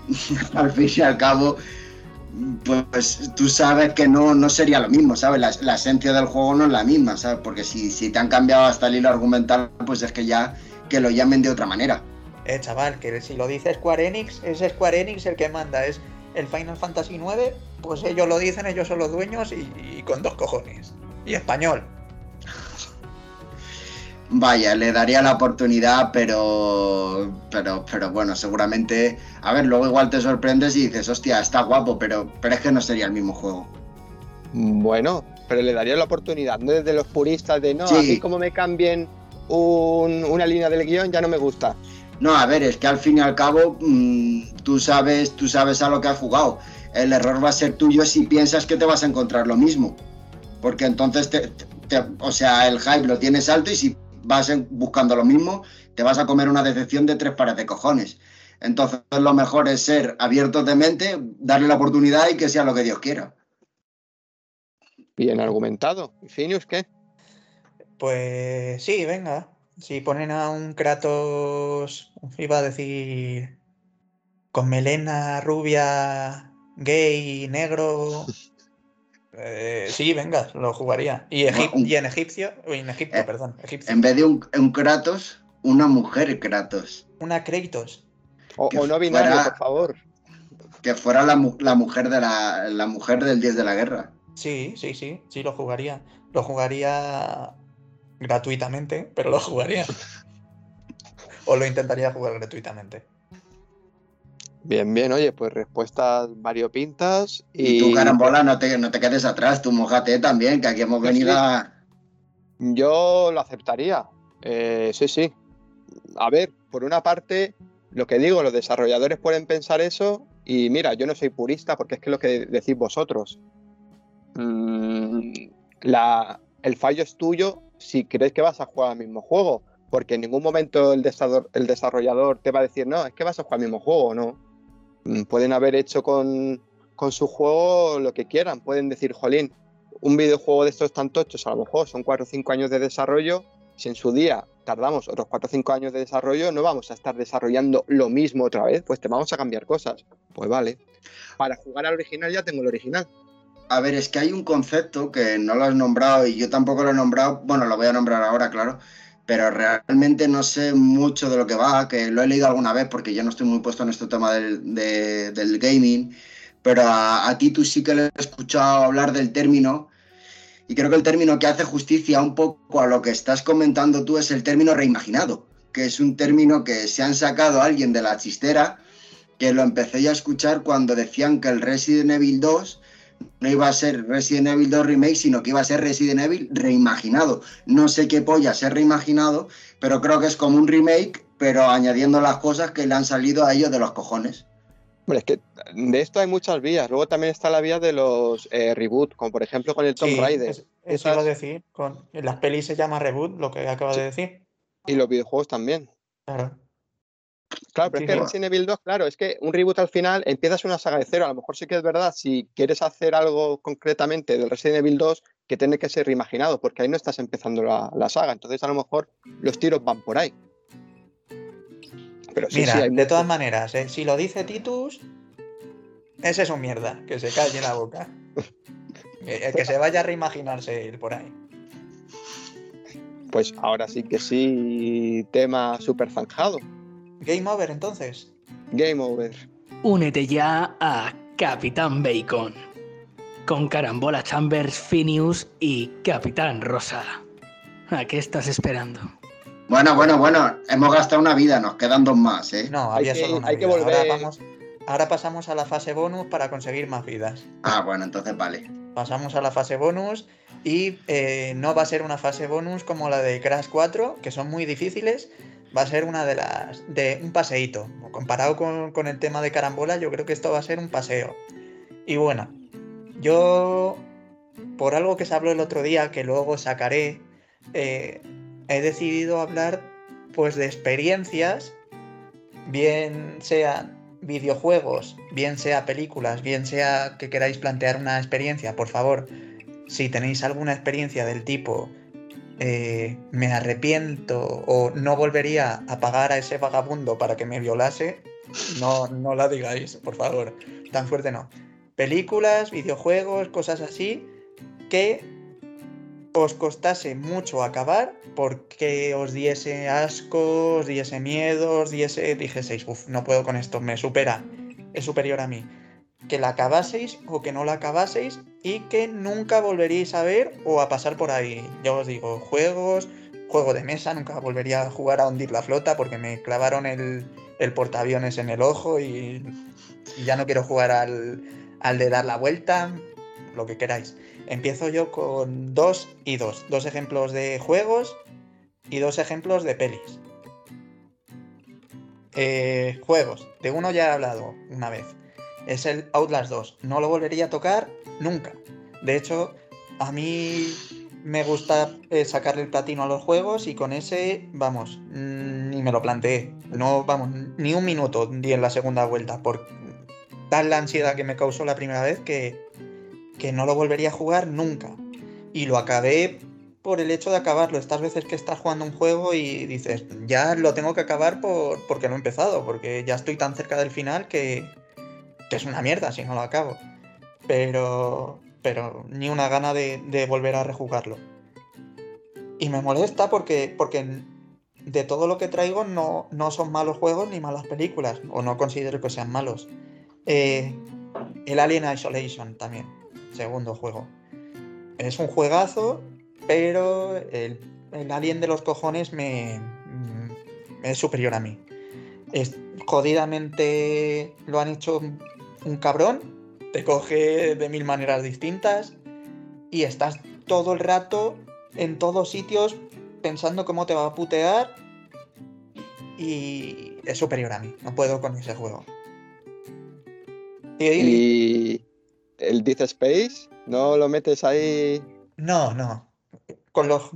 C: al fin y al cabo, pues tú sabes que no, no sería lo mismo, ¿sabes? La, esencia del juego no es la misma, ¿sabes? Porque si, si te han cambiado hasta el hilo argumental, pues es que ya que lo llamen de otra manera.
A: Eh, chaval, que si lo dice Square Enix, es Square Enix el que manda, es el Final Fantasy IX, pues ellos lo dicen, ellos son los dueños y, y con dos cojones. Y español.
C: Vaya, le daría la oportunidad, pero, pero, pero bueno, seguramente, a ver, luego igual te sorprendes y dices, hostia, está guapo, pero, pero es que no sería el mismo juego.
B: Bueno, pero le daría la oportunidad, no desde los puristas de, no, sí. a mí como me cambien un, una línea del guion ya no me gusta.
C: No, a ver, es que al fin y al cabo mmm, tú sabes, tú sabes a lo que has jugado. El error va a ser tuyo si piensas que te vas a encontrar lo mismo. Porque entonces, te, te, o sea, el hype lo tienes alto y si vas buscando lo mismo, te vas a comer una decepción de tres pares de cojones. Entonces lo mejor es ser abiertos de mente, darle la oportunidad y que sea lo que Dios quiera.
B: Bien argumentado. ¿Y Finius qué?
A: Pues sí, venga. Si ponen a un Kratos, iba a decir, con melena rubia, gay, negro, eh, sí, venga, lo jugaría. Y, Egip no, un, y en egipcio, en Egipto, eh, perdón. Egipcio.
C: En vez de un, un, Kratos, una mujer Kratos.
A: Una Kratos.
B: O, o no binario, fuera, por favor.
C: Que fuera la, la, mujer de la, la mujer del dios de la guerra.
A: Sí, sí, sí, sí, lo jugaría. Lo jugaría gratuitamente, pero lo jugaría. o lo intentaría jugar gratuitamente.
B: Bien, bien, oye, pues respuestas variopintas. Y,
C: y tú, carambola, no te, no te quedes atrás, tú mojate también, que aquí hemos venido sí. a.
B: Yo lo aceptaría. Eh, sí, sí. A ver, por una parte, lo que digo, los desarrolladores pueden pensar eso. Y mira, yo no soy purista porque es que es lo que decís vosotros. Mm, la, el fallo es tuyo si crees que vas a jugar al mismo juego. Porque en ningún momento el, el desarrollador te va a decir, no, es que vas a jugar al mismo juego, no pueden haber hecho con, con, su juego lo que quieran. Pueden decir, jolín, un videojuego de estos tan tochos, a lo mejor son 4 o 5 años de desarrollo. Si en su día tardamos otros 4 o 5 años de desarrollo, no vamos a estar desarrollando lo mismo otra vez, pues te vamos a cambiar cosas. Pues vale. Para jugar al original ya tengo el original.
C: A ver, es que hay un concepto que no lo has nombrado y yo tampoco lo he nombrado. Bueno, lo voy a nombrar ahora, claro pero realmente no sé mucho de lo que va, que lo he leído alguna vez porque yo no estoy muy puesto en este tema del, de, del gaming, pero a, a, ti tú sí que le he escuchado hablar del término y creo que el término que hace justicia un poco a lo que estás comentando tú es el término reimaginado, que es un término que se han sacado a alguien de la chistera, que lo empecé ya a escuchar cuando decían que el Resident Evil 2 no iba a ser Resident Evil 2 Remake, sino que iba a ser Resident Evil reimaginado. No sé qué polla ser reimaginado, pero creo que es como un remake, pero añadiendo las cosas que le han salido a ellos de los cojones.
B: Bueno, es que de esto hay muchas vías. Luego también está la vía de los eh, reboot, como por ejemplo con el Tomb
A: sí,
B: Raider.
A: Es, eso Esas... iba a decir. Con, en las pelis se llama reboot, lo que acaba sí. de decir.
B: Y los videojuegos también.
A: Claro.
B: Claro, pero sí, es que Resident Evil 2, claro, es que un reboot al final empiezas una saga de cero. A lo mejor sí que es verdad, si quieres hacer algo concretamente del Resident Evil 2, que tiene que ser reimaginado, porque ahí no estás empezando la, la saga. Entonces, a lo mejor los tiros van por ahí.
A: Pero sí, Mira, sí, de todas maneras, ¿eh? si lo dice Titus, ese es un mierda, que se calle la boca. que, que se vaya a reimaginarse ir por ahí.
B: Pues ahora sí que sí, tema súper zanjado.
A: Game over entonces.
B: Game over.
D: Únete ya a Capitán Bacon. Con Carambola Chambers, Phineas y Capitán Rosa. ¿A qué estás esperando?
C: Bueno, bueno, bueno. Hemos gastado una vida, nos quedan dos más, ¿eh?
A: No, había hay que, solo una
B: hay
A: vida.
B: que volver.
A: Ahora, vamos, ahora pasamos a la fase bonus para conseguir más vidas.
C: Ah, bueno, entonces vale.
A: Pasamos a la fase bonus y eh, no va a ser una fase bonus como la de Crash 4, que son muy difíciles, va a ser una de las. de un paseíto. Comparado con, con, el tema de carambola, yo creo que esto va a ser un paseo. Y bueno, yo. Por algo que se habló el otro día, que luego sacaré, eh, he decidido hablar pues de experiencias, bien sean videojuegos, bien sea películas, bien sea que queráis plantear una experiencia, por favor, si tenéis alguna experiencia del tipo eh, me arrepiento o no volvería a pagar a ese vagabundo para que me violase, no, no la digáis, por favor. Tan fuerte no. Películas, videojuegos, cosas así que os costase mucho acabar porque os diese asco, os diese miedo, os diese, dijeseis, uff, no puedo con esto, me supera, es superior a mí. Que la acabaseis o que no la acabaseis y que nunca volveríais a ver o a pasar por ahí. Ya os digo, juegos, juego de mesa, nunca volvería a jugar a hundir la flota porque me clavaron el, el portaaviones en el ojo y, y ya no quiero jugar al, al de dar la vuelta, lo que queráis. Empiezo yo con dos y dos. Dos ejemplos de juegos y dos ejemplos de pelis. Eh, juegos. De uno ya he hablado una vez. Es el Outlast 2. No lo volvería a tocar nunca. De hecho, a mí me gusta eh, sacarle el platino a los juegos y con ese, vamos, mm, ni me lo planteé. No, vamos, ni un minuto di en la segunda vuelta por tal la ansiedad que me causó la primera vez que, que no lo volvería a jugar nunca. Y lo acabé por el hecho de acabarlo. Estas veces que estás jugando un juego y dices, ya lo tengo que acabar por, porque no he empezado, porque ya estoy tan cerca del final que, que es una mierda si no lo acabo. Pero, pero ni una gana de, volver a rejugarlo. Y me molesta porque, porque de todo lo que traigo no, no son malos juegos ni malas películas, o no considero que sean malos. Eh, el Alien Isolation también segundo juego. Es un juegazo, pero el, alien de los cojones me, mm, es superior a mí. Jodidamente lo han hecho un cabrón, te coge de mil maneras distintas y estás todo el rato en todos sitios pensando cómo te va a putear y es superior a mí, no puedo con ese juego.
B: Y, el Death Space, ¿no lo metes ahí?
A: No, no. Con los,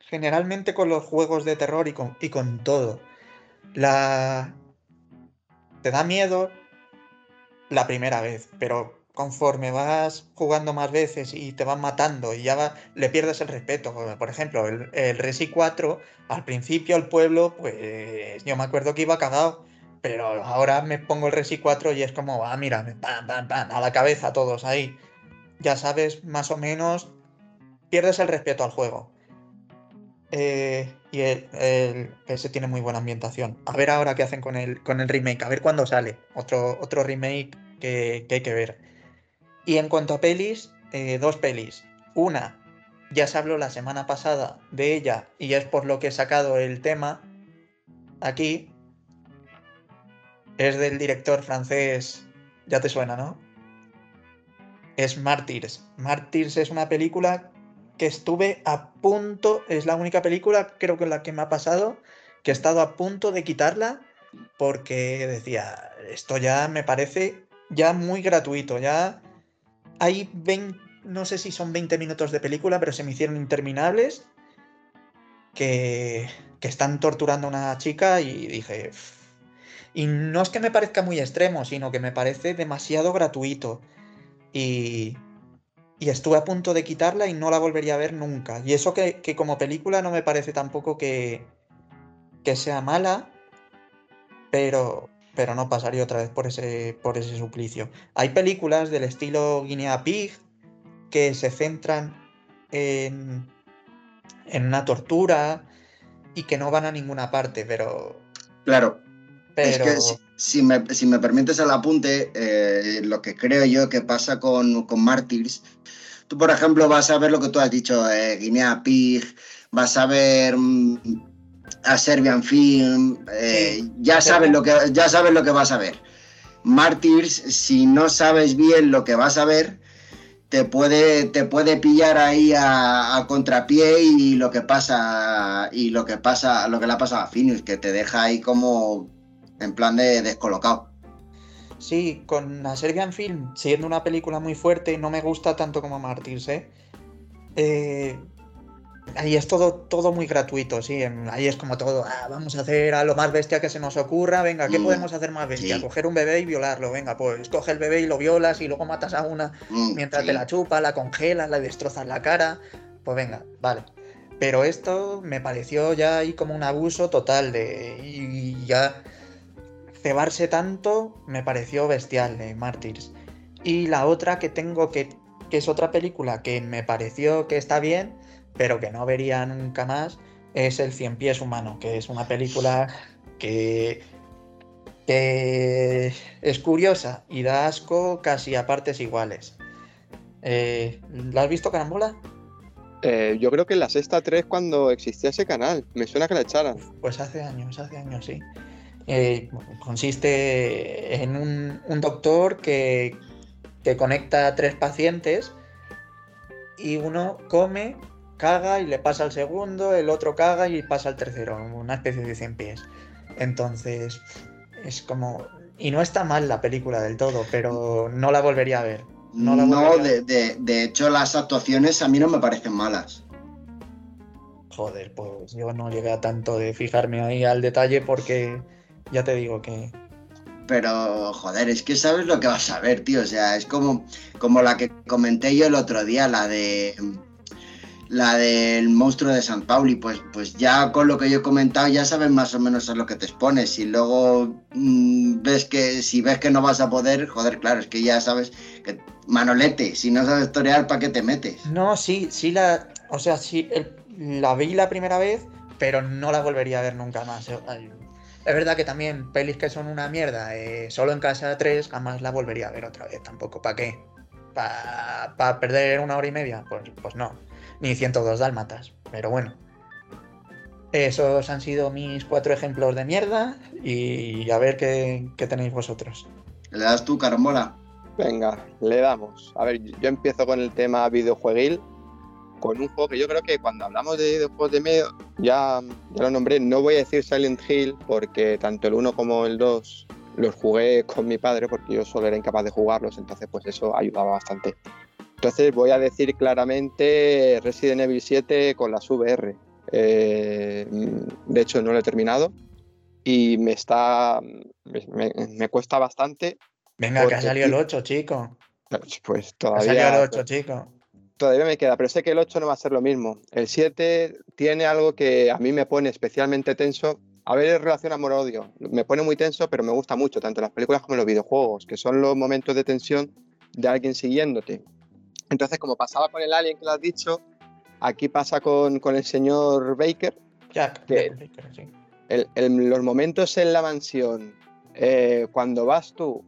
A: generalmente con los juegos de terror y con, y con todo. La... Te da miedo la primera vez, pero conforme vas jugando más veces y te van matando y ya le pierdes el respeto. Por ejemplo, el, el Resi 4, al principio el pueblo, pues yo me acuerdo que iba cagado pero ahora me pongo el Resi 4 y es como, ah, mira, pam, pam, pam, a la cabeza todos ahí. Ya sabes, más o menos, pierdes el respeto al juego. Eh, y ese tiene muy buena ambientación. A ver ahora qué hacen con el, con el remake, a ver cuándo sale. Otro, otro remake que, hay que ver. Y en cuanto a pelis, eh, dos pelis. Una, ya se habló la semana pasada de ella y es por lo que he sacado el tema aquí, es del director francés, ya te suena, ¿no? Es Martyrs. Martyrs es una película que estuve a punto, es la única película, creo que la que me ha pasado, que he estado a punto de quitarla porque decía, esto ya me parece ya muy gratuito, ya hay 20, no sé si son 20 minutos de película, pero se me hicieron interminables, que, que están torturando a una chica y dije, y no es que me parezca muy extremo, sino que me parece demasiado gratuito. Y, y estuve a punto de quitarla y no la volvería a ver nunca. Y eso que, como película no me parece tampoco que, que sea mala, pero, pero no pasaría otra vez por ese, por ese suplicio. Hay películas del estilo Guinea Pig que se centran en, en una tortura y que no van a ninguna parte, pero...
C: Claro, es que si, me, permites el apunte, eh, lo que creo yo que pasa con, con Martyrs, tú por ejemplo vas a ver lo que tú has dicho, eh, Guinea Pig, vas a ver mm, a Serbian Film, eh, ya, sabes lo que, ya sabes lo que vas a ver. Martyrs, si no sabes bien lo que vas a ver, te puede, te puede pillar ahí a, a, contrapié y lo que pasa y lo que pasa, lo que le ha pasado a Finus, que te deja ahí como en plan de descolocado.
A: Sí, con la Serbian Film, siendo una película muy fuerte, no me gusta tanto como Martyrs, ¿eh? ¿eh? ahí es todo, todo muy gratuito, sí. Ahí es como todo, ah, vamos a hacer a lo más bestia que se nos ocurra, venga, ¿qué
C: Mm,
A: podemos hacer más bestia?
C: sí.
A: Coger un bebé y violarlo, venga, pues coge el bebé y lo violas y luego matas a una
C: Mm,
A: mientras
C: sí.
A: te la chupas, la congelas, la destrozas la cara, pues venga, vale. Pero esto me pareció ya ahí como un abuso total de... Y ya cebarse tanto me pareció bestial de Martyrs. Y la otra que tengo que, que es otra película que me pareció que está bien, pero que no vería nunca más, es El Cien Pies Humano, que es una película que, que es curiosa y da asco casi a partes iguales. Eh, ¿La has visto, Carambola?
B: Eh, yo creo que en la sexta 3 cuando existía ese canal. Me suena que la echaran.
A: Pues hace años, hace años, sí. Eh, consiste en un, un doctor que, que conecta a tres pacientes y uno come, caga y le pasa al segundo, el otro caga y pasa al tercero, una especie de 100 pies. Entonces, es como... Y no está mal la película del todo, pero no la volvería a ver. No
C: No,
A: la a
C: de, de- de hecho las actuaciones a mí no me parecen malas.
A: Joder, pues yo no llegué a tanto de fijarme ahí al detalle porque ya te digo que...
C: Pero, joder, es que sabes lo que vas a ver, tío. O sea, es como, como la que comenté yo el otro día, la de la del monstruo de San Pauli. Pues, pues ya con lo que yo he comentado, ya sabes más o menos a lo que te expones. Y luego mm, ves que si ves que no vas a poder, joder, claro, es que ya sabes que Manolete, si no sabes torear, ¿para qué te metes?
A: No, sí, sí la... O sea, sí, el- la vi la primera vez, pero no la volvería a ver nunca más. Es verdad que también pelis que son una mierda, eh, solo en casa 3, jamás la volvería a ver otra vez tampoco. ¿Para qué? ¿Para perder una hora y media? Pues, pues no. Ni 102 dálmatas. Pero bueno. Esos han sido mis cuatro ejemplos de mierda y a ver qué, qué tenéis vosotros.
C: ¿Le das tú, carambola?
B: Venga, le damos. A ver, yo empiezo con el tema videojueguil, con un juego que yo creo que cuando hablamos de videojuegos de medio, ya, ya lo nombré, no voy a decir Silent Hill, porque tanto el 1 como el 2 los jugué con mi padre, porque yo solo era incapaz de jugarlos, entonces pues eso ayudaba bastante. Entonces voy a decir claramente Resident Evil 7 con las VR. Eh, de hecho no lo he terminado y me está me- cuesta bastante
A: Venga, que ha salido el
B: aquí-
A: 8, chico.
B: pues
A: Ha salido el
B: todavía,
A: 8, chico.
B: Todavía me queda, pero sé que el 8 no va a ser lo mismo. El 7 tiene algo que a mí me pone especialmente tenso. A ver, relación amor-odio. Me pone muy tenso, pero me gusta mucho, tanto en las películas como en los videojuegos, que son los momentos de tensión de alguien siguiéndote. Entonces, como pasaba con el Alien que lo has dicho, aquí pasa con, con el señor Baker,
A: Jack,
B: Que-
A: Jack Baker, sí.
B: el- el- los momentos en la mansión, eh, cuando vas tú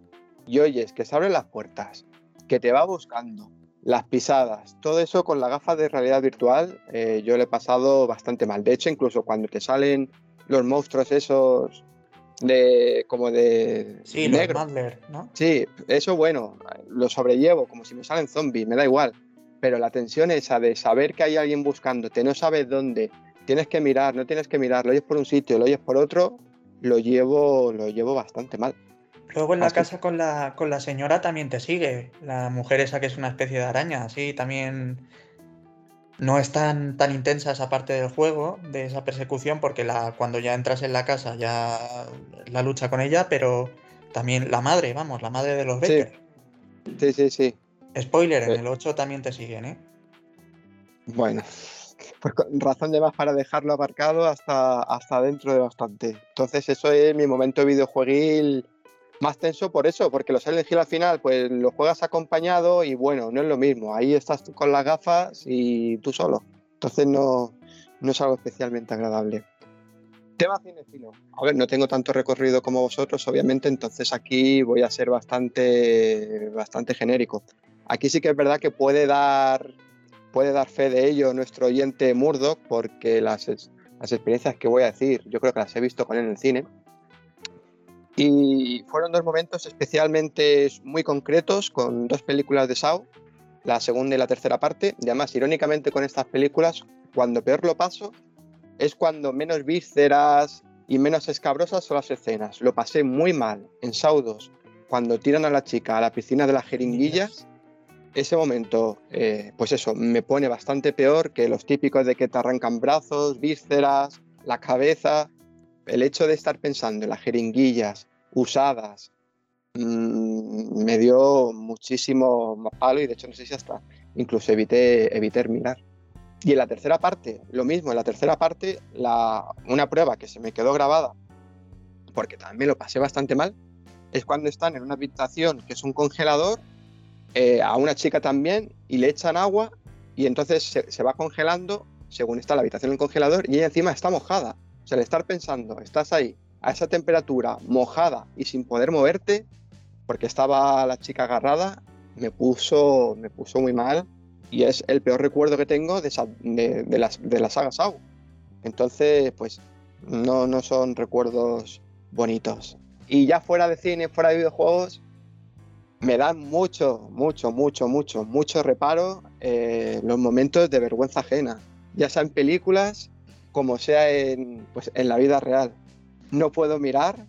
B: y oyes que se abren las puertas, que te va buscando, las pisadas, todo eso con la gafa de realidad virtual, eh, yo lo he pasado bastante mal. De hecho, incluso cuando te salen los monstruos esos de como de
A: Sí, los
B: negro,
A: ¿no?
B: Sí, eso bueno, lo sobrellevo, como si me salen zombies, me da igual. Pero la tensión esa de saber que hay alguien buscándote, no sabes dónde, tienes que mirar, no tienes que mirar, lo oyes por un sitio, lo oyes por otro, lo llevo, lo llevo bastante mal.
A: Luego en la
B: Así-
A: casa con la, con la señora también te sigue. La mujer esa que es una especie de araña, sí, también no es tan, tan intensa esa parte del juego, de esa persecución, porque la, cuando ya entras en la casa ya la lucha con ella, pero también la madre, vamos, la madre de los
B: Sí.
A: Baker.
B: Sí, sí, sí.
A: Spoiler, en
B: Sí.
A: el 8 también te siguen, ¿eh?
B: Bueno, pues con razón de más para dejarlo aparcado hasta, hasta dentro de bastante. Entonces eso es mi momento videojueguil más tenso por eso, porque los Silent Hill al final pues lo juegas acompañado y bueno, no es lo mismo. Ahí estás tú con las gafas y tú solo. Entonces no, no es algo especialmente agradable. Tema cinefilo. A ver, no tengo tanto recorrido como vosotros, obviamente, entonces aquí voy a ser bastante, bastante genérico. Aquí sí que es verdad que puede dar, puede dar fe de ello nuestro oyente Murdoch, porque las, las experiencias que voy a decir, yo creo que las he visto con él en el cine. Y fueron dos momentos especialmente muy concretos con dos películas de Saw, la segunda y la tercera parte. Y además, irónicamente, con estas películas, cuando peor lo paso, es cuando menos vísceras y menos escabrosas son las escenas. Lo pasé muy mal en Saw 2, cuando tiran a la chica a la piscina de las jeringuillas. ese momento, eh, pues eso, me pone bastante peor que los típicos de que te arrancan brazos, vísceras, la cabeza. El hecho de estar pensando en las jeringuillas usadas mmm, me dio muchísimo más palo y de hecho no sé si hasta incluso evité, evité mirar. Y en la tercera parte, lo mismo, en la tercera parte, la, una prueba que se me quedó grabada, porque también lo pasé bastante mal, es cuando están en una habitación que es un congelador, eh, a una chica también, y le echan agua, y entonces se, se va congelando según está la habitación en el congelador, y ella encima está mojada. O sea, al estar pensando, estás ahí, a esa temperatura, mojada y sin poder moverte, porque estaba la chica agarrada, me puso, me puso muy mal y es el peor recuerdo que tengo de, esa, de, de, las, de la saga. Entonces, pues no, no son recuerdos bonitos. Y ya fuera de cine, fuera de videojuegos, me dan mucho, mucho, mucho, mucho, mucho reparo eh, los momentos de vergüenza ajena, ya sea en películas como sea en, pues, en la vida real. No puedo mirar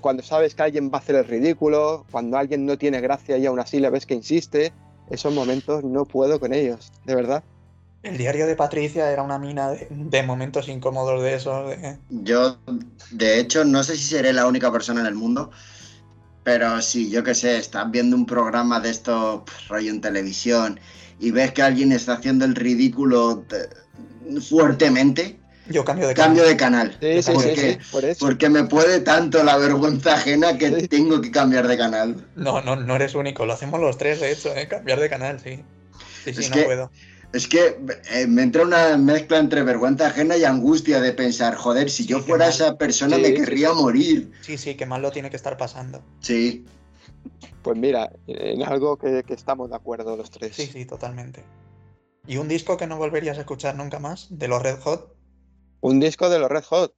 B: cuando sabes que alguien va a hacer el ridículo, cuando alguien no tiene gracia y aún así le ves que insiste, esos momentos no puedo con ellos, de verdad.
A: El diario de Patricia era una mina de, de momentos incómodos de eso. De...
C: Yo, de hecho, no sé si seré la única persona en el mundo, pero sí, yo qué sé, estás viendo un programa de esto, pues, rollo en televisión, y ves que alguien está haciendo el ridículo de, fuertemente.
A: Yo cambio de
C: cambio de canal.
B: Sí, sí,
C: porque,
B: sí, sí, por eso.
C: porque me puede tanto la vergüenza ajena que
B: Sí.
C: tengo que cambiar de canal.
A: No, no, no eres único, lo hacemos los tres, de hecho, ¿eh? cambiar de canal, sí. Sí, sí,
C: Es
A: no
C: que-
A: puedo.
C: Es que eh, me entra una mezcla entre vergüenza ajena y angustia de pensar, joder, si yo fuera
A: mal.
C: esa persona
B: Sí,
C: me querría
B: sí.
C: morir.
A: Sí, sí, que mal lo tiene que estar pasando.
C: Sí.
B: Pues mira, en algo que, que estamos de acuerdo los tres.
A: Sí, sí, totalmente. ¿Y un disco que no volverías a escuchar nunca más? ¿De los Red Hot?
B: Un disco de los Red Hot,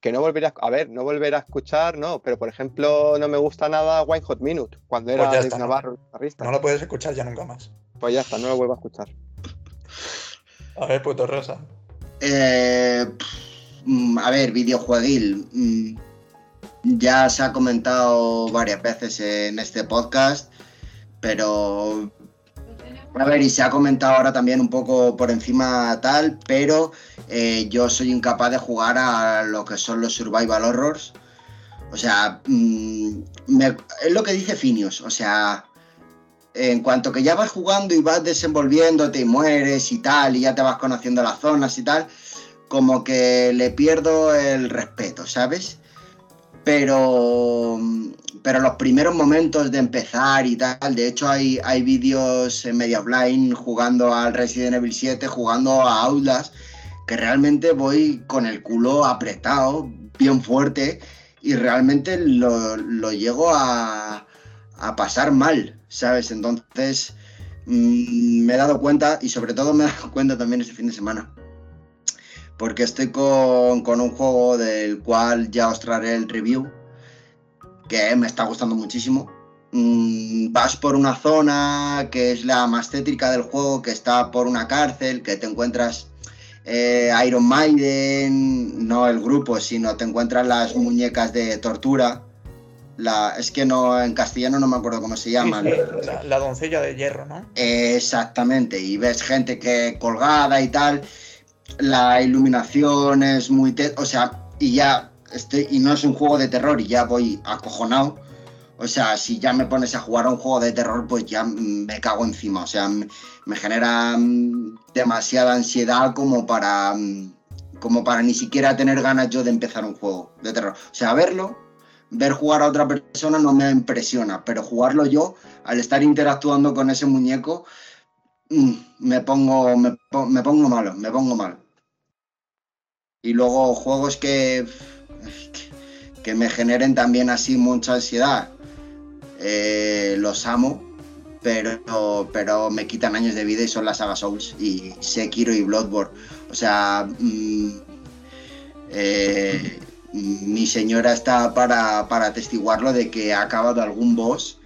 B: que no volverá a, a ver, no volver a escuchar, no, pero por ejemplo no me gusta nada Wine Hot Minute, cuando era
A: Pues está, ¿no?
B: Navarro guitarrista.
A: No lo puedes escuchar ya nunca más.
B: Pues ya está, no lo vuelvo a escuchar.
A: A ver, puto Rosa.
C: Eh, a ver, videojueguil. mm, Ya se ha comentado varias veces en este podcast, pero... A ver, y se ha comentado ahora también un poco por encima tal, pero eh, yo soy incapaz de jugar a lo que son los survival horrors. O sea, mm, es lo que dice Finius, o sea, en cuanto que ya vas jugando y vas desenvolviéndote y mueres y tal, y ya te vas conociendo las zonas y tal, como que le pierdo el respeto, ¿sabes? Pero, pero los primeros momentos de empezar y tal, de hecho hay, hay vídeos en Media Blind jugando al Resident Evil 7, jugando a Outlast, que realmente voy con el culo apretado, bien fuerte, y realmente lo, lo llego a, a pasar mal, ¿sabes? Entonces mm, me he dado cuenta, y sobre todo me he dado cuenta también este fin de semana, porque estoy con, con un juego del cual ya os traeré el review, que me está gustando muchísimo. Mm, vas por una zona que es la más tétrica del juego, que está por una cárcel, que te encuentras eh, Iron Maiden, no el grupo, sino te encuentras las muñecas de tortura. La, es que no, en castellano no me acuerdo cómo se llaman.
A: sí, la, la doncella de hierro, ¿no?
C: Exactamente, y ves gente que colgada y tal. La iluminación es muy. te- o sea, y ya estoy. Y no es un juego de terror y ya voy acojonado. O sea, si ya me pones a jugar a un juego de terror, pues ya me cago encima. O sea, me genera demasiada ansiedad como para. como para ni siquiera tener ganas yo de empezar un juego de terror. O sea, verlo, ver jugar a otra persona no me impresiona, pero jugarlo yo, al estar interactuando con ese muñeco, me pongo, me, me pongo malo, me pongo malo. Y luego juegos que, que me generen también así mucha ansiedad, eh, los amo, pero, pero me quitan años de vida y son las saga Souls y Sekiro y Bloodborne. O sea, mm, eh, mi señora está para, para atestiguarlo de que ha acabado algún boss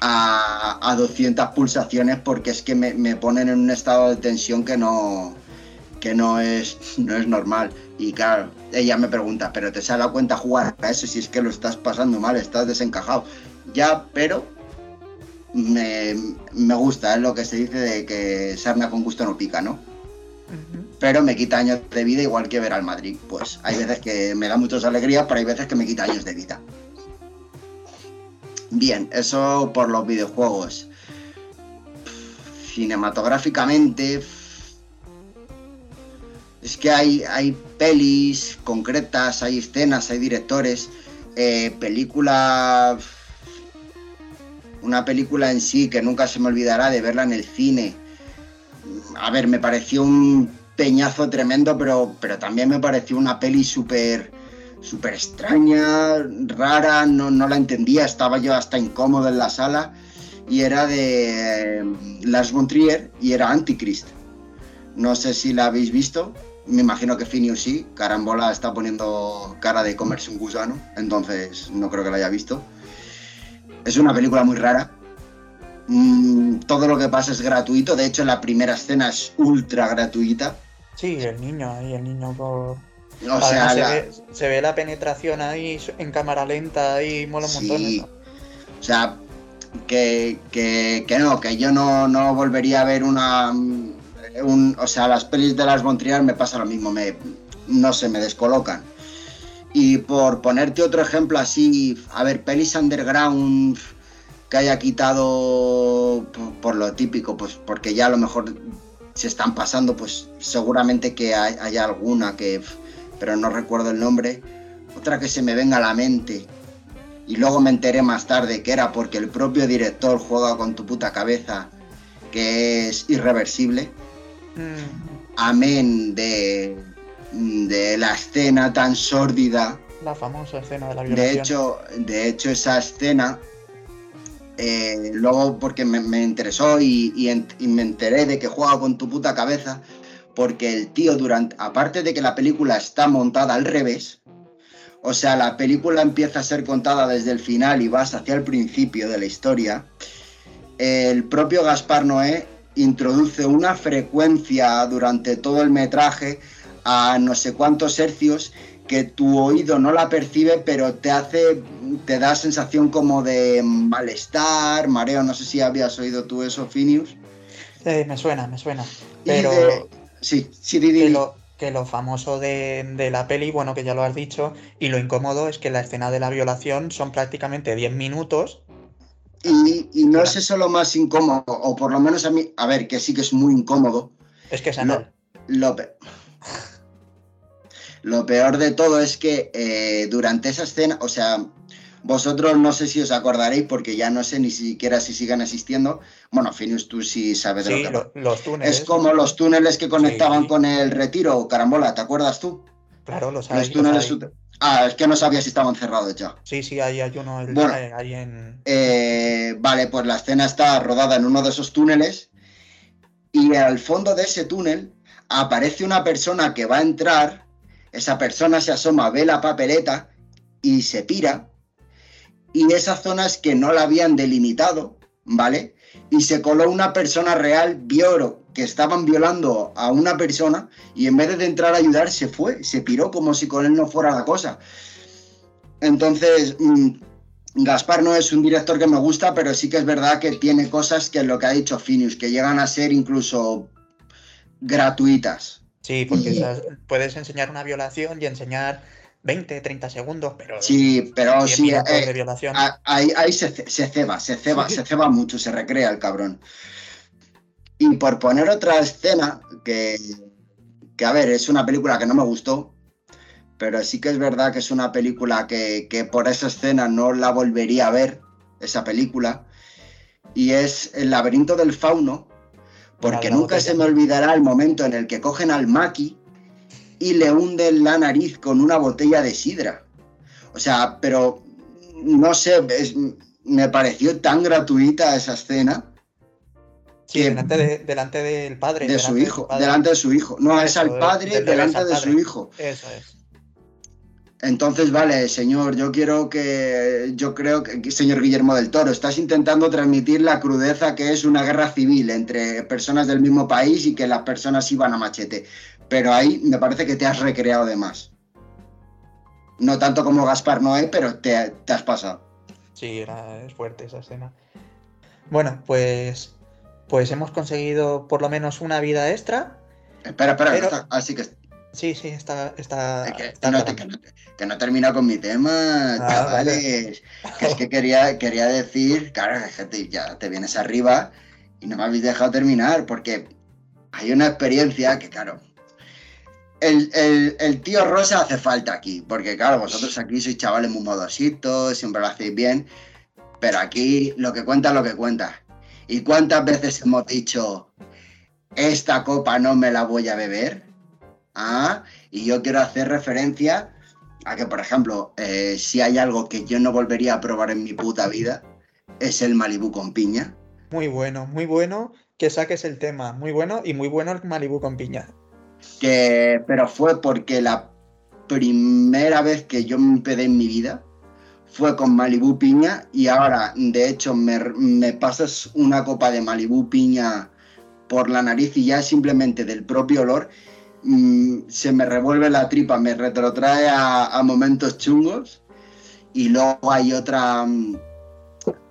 C: a, a 200 pulsaciones porque es que me, me ponen en un estado de tensión que no, que no es, no es normal. Y claro, ella me pregunta, ¿pero te sale a cuenta jugar a eso si es que lo estás pasando mal, estás desencajado? Ya, pero me, me gusta, es lo que se dice de que sarna con gusto no pica, ¿no? Pero me quita años de vida igual que ver al Madrid. Pues hay veces que me da muchas alegrías, pero hay veces que me quita años de vida. Bien, eso por los videojuegos. Cinematográficamente. Es que hay, hay pelis concretas, hay escenas, hay directores. eh, película. Una película en sí que nunca se me olvidará de verla en el cine. A ver, me pareció un peñazo tremendo, pero, pero también me pareció una peli súper súper extraña, rara, no, no la entendía, estaba yo hasta incómodo en la sala y era de eh, Lars von Trier y era Antichrist. No sé si la habéis visto, me imagino que Finius sí, Carambola está poniendo cara de comerse un gusano, entonces no creo que la haya visto. Es una película muy rara. Mm, todo lo que pasa es gratuito, de hecho la primera escena es ultra gratuita.
A: Sí, el niño ahí, el niño por.
C: O
A: Además,
C: sea,
A: se,
C: la-
A: ve, se ve la penetración ahí en cámara lenta y mola un montón.
C: Sí.
A: eso.
C: O sea, que, que, que no, que yo no, no volvería a ver una. un- o sea, las pelis de las Montreal me pasa lo mismo, me, no sé, me descolocan. Y por ponerte otro ejemplo así, a ver, pelis underground que haya quitado por, por lo típico, pues porque ya a lo mejor se están pasando, pues seguramente que hay, haya alguna que, pero no recuerdo el nombre. Otra que se me venga a la mente, y luego me enteré más tarde que era porque el propio director juega con tu puta cabeza, que es irreversible.
A: Mm,
C: Amén de, de la escena tan sórdida.
A: la famosa escena de la violación.
C: De hecho, de hecho esa escena, eh, luego porque me, me interesó y, y en- y me enteré de que juega con tu puta cabeza, porque el tío durante, aparte de que la película está montada al revés, o sea, la película empieza a ser contada desde el final y vas hacia el principio de la historia, el propio Gaspar Noé introduce una frecuencia durante todo el metraje a no sé cuántos hercios que tu oído no la percibe, pero te hace, te da sensación como de malestar, mareo. No sé si habías oído tú eso, Finius.
A: Eh, me suena, me suena.
C: Y
A: Pero
C: de- Sí, sí, di, di,
A: que lo, que lo famoso de, de la peli, bueno, que ya lo has dicho, y lo incómodo es que la escena de la violación son prácticamente 10 minutos.
C: Y, y no es eso lo más incómodo, o por lo menos a mí, a ver, que sí que es muy incómodo.
A: Es que es anal.
C: Lo, pe- lo peor de todo es que eh, durante esa escena, o sea, vosotros no sé si os acordaréis, porque ya no sé ni siquiera si sigan existiendo. Bueno, Finius, tú sí sabes de
A: Sí,
C: lo que
A: lo- los túneles.
C: Es como los túneles que conectaban
A: Sí.
C: con el retiro, carambola, ¿te acuerdas tú?
A: Claro, los hay.
C: Los túneles.
A: hay.
C: Ah, es que no sabía si estaban cerrados ya.
A: Sí, sí, ahí hay uno el-
C: Bueno.
A: en.
C: Eh, vale, pues la escena está rodada en uno de esos túneles y al fondo de ese túnel aparece una persona que va a entrar, esa persona se asoma, ve la papeleta y se pira y esas zonas que no la habían delimitado, ¿vale? Y se coló una persona real, vio que estaban violando a una persona y en vez de entrar a ayudar se fue, se piró como si con él no fuera la cosa. Entonces, mm, Gaspar no es un director que me gusta, pero sí que es verdad que tiene cosas que es lo que ha dicho Finius, que llegan a ser incluso gratuitas.
A: Sí, porque
C: Y-
A: puedes enseñar una violación y enseñar 20, 30 segundos, pero
C: Sí, pero
A: 10
C: sí, eh,
A: de violación.
C: ahí, ahí se, se ceba, se ceba, se ceba mucho, se recrea el cabrón. Y por poner otra escena, que, que a ver, es una película que no me gustó, pero sí que es verdad que es una película que, que por esa escena no la volvería a ver, esa película, y es El laberinto del fauno, porque nunca se me olvidará el momento en el que cogen al Maki y le hunden la nariz con una botella de sidra. O sea, pero no sé, es- me pareció tan gratuita esa escena
A: sí,
C: que-
A: delante, de- delante del padre.
C: de su
A: de
C: hijo, delante de su hijo. No, es al padre
A: del
C: delante
A: al
C: de su hijo.
A: Eso es.
C: Entonces, vale, señor, yo quiero que, yo creo que, señor Guillermo del Toro, estás intentando transmitir la crudeza que es una guerra civil entre personas del mismo país y que las personas iban a machete. Pero ahí me parece que te has recreado de más. No tanto como Gaspar Noé, pero te, te has pasado.
A: Sí, era, es fuerte esa escena. Bueno, pues, pues hemos conseguido por lo menos una vida extra.
C: Espera, espera,
A: Pero-
C: que está- así que,
A: Sí, sí, está. está,
C: que,
A: está
C: no, que no- que no he terminado con mi tema,
A: Ah,
C: chavales. Que es que quería, quería decir, claro, ya te vienes arriba y no me habéis dejado terminar, porque hay una experiencia que, claro, el, tío Rosa hace falta aquí, porque, claro, vosotros aquí sois chavales muy modositos, siempre lo hacéis bien, pero aquí lo que cuenta es lo que cuenta. ¿Y cuántas veces hemos dicho, esta copa no me la voy a beber? Ah, y yo quiero hacer referencia a que, por ejemplo, eh, si hay algo que yo no volvería a probar en mi puta vida, es el Malibu con piña.
A: Muy bueno, muy bueno que saques el tema. Muy bueno y muy bueno el Malibu con piña.
C: Que, pero fue porque la primera vez que yo me pedí en mi vida fue con Malibu piña y ahora, de hecho, me, me pasas una copa de Malibu piña por la nariz y ya simplemente del propio olor mm, se me revuelve la tripa, me retrotrae a, momentos chungos y luego hay otra mm,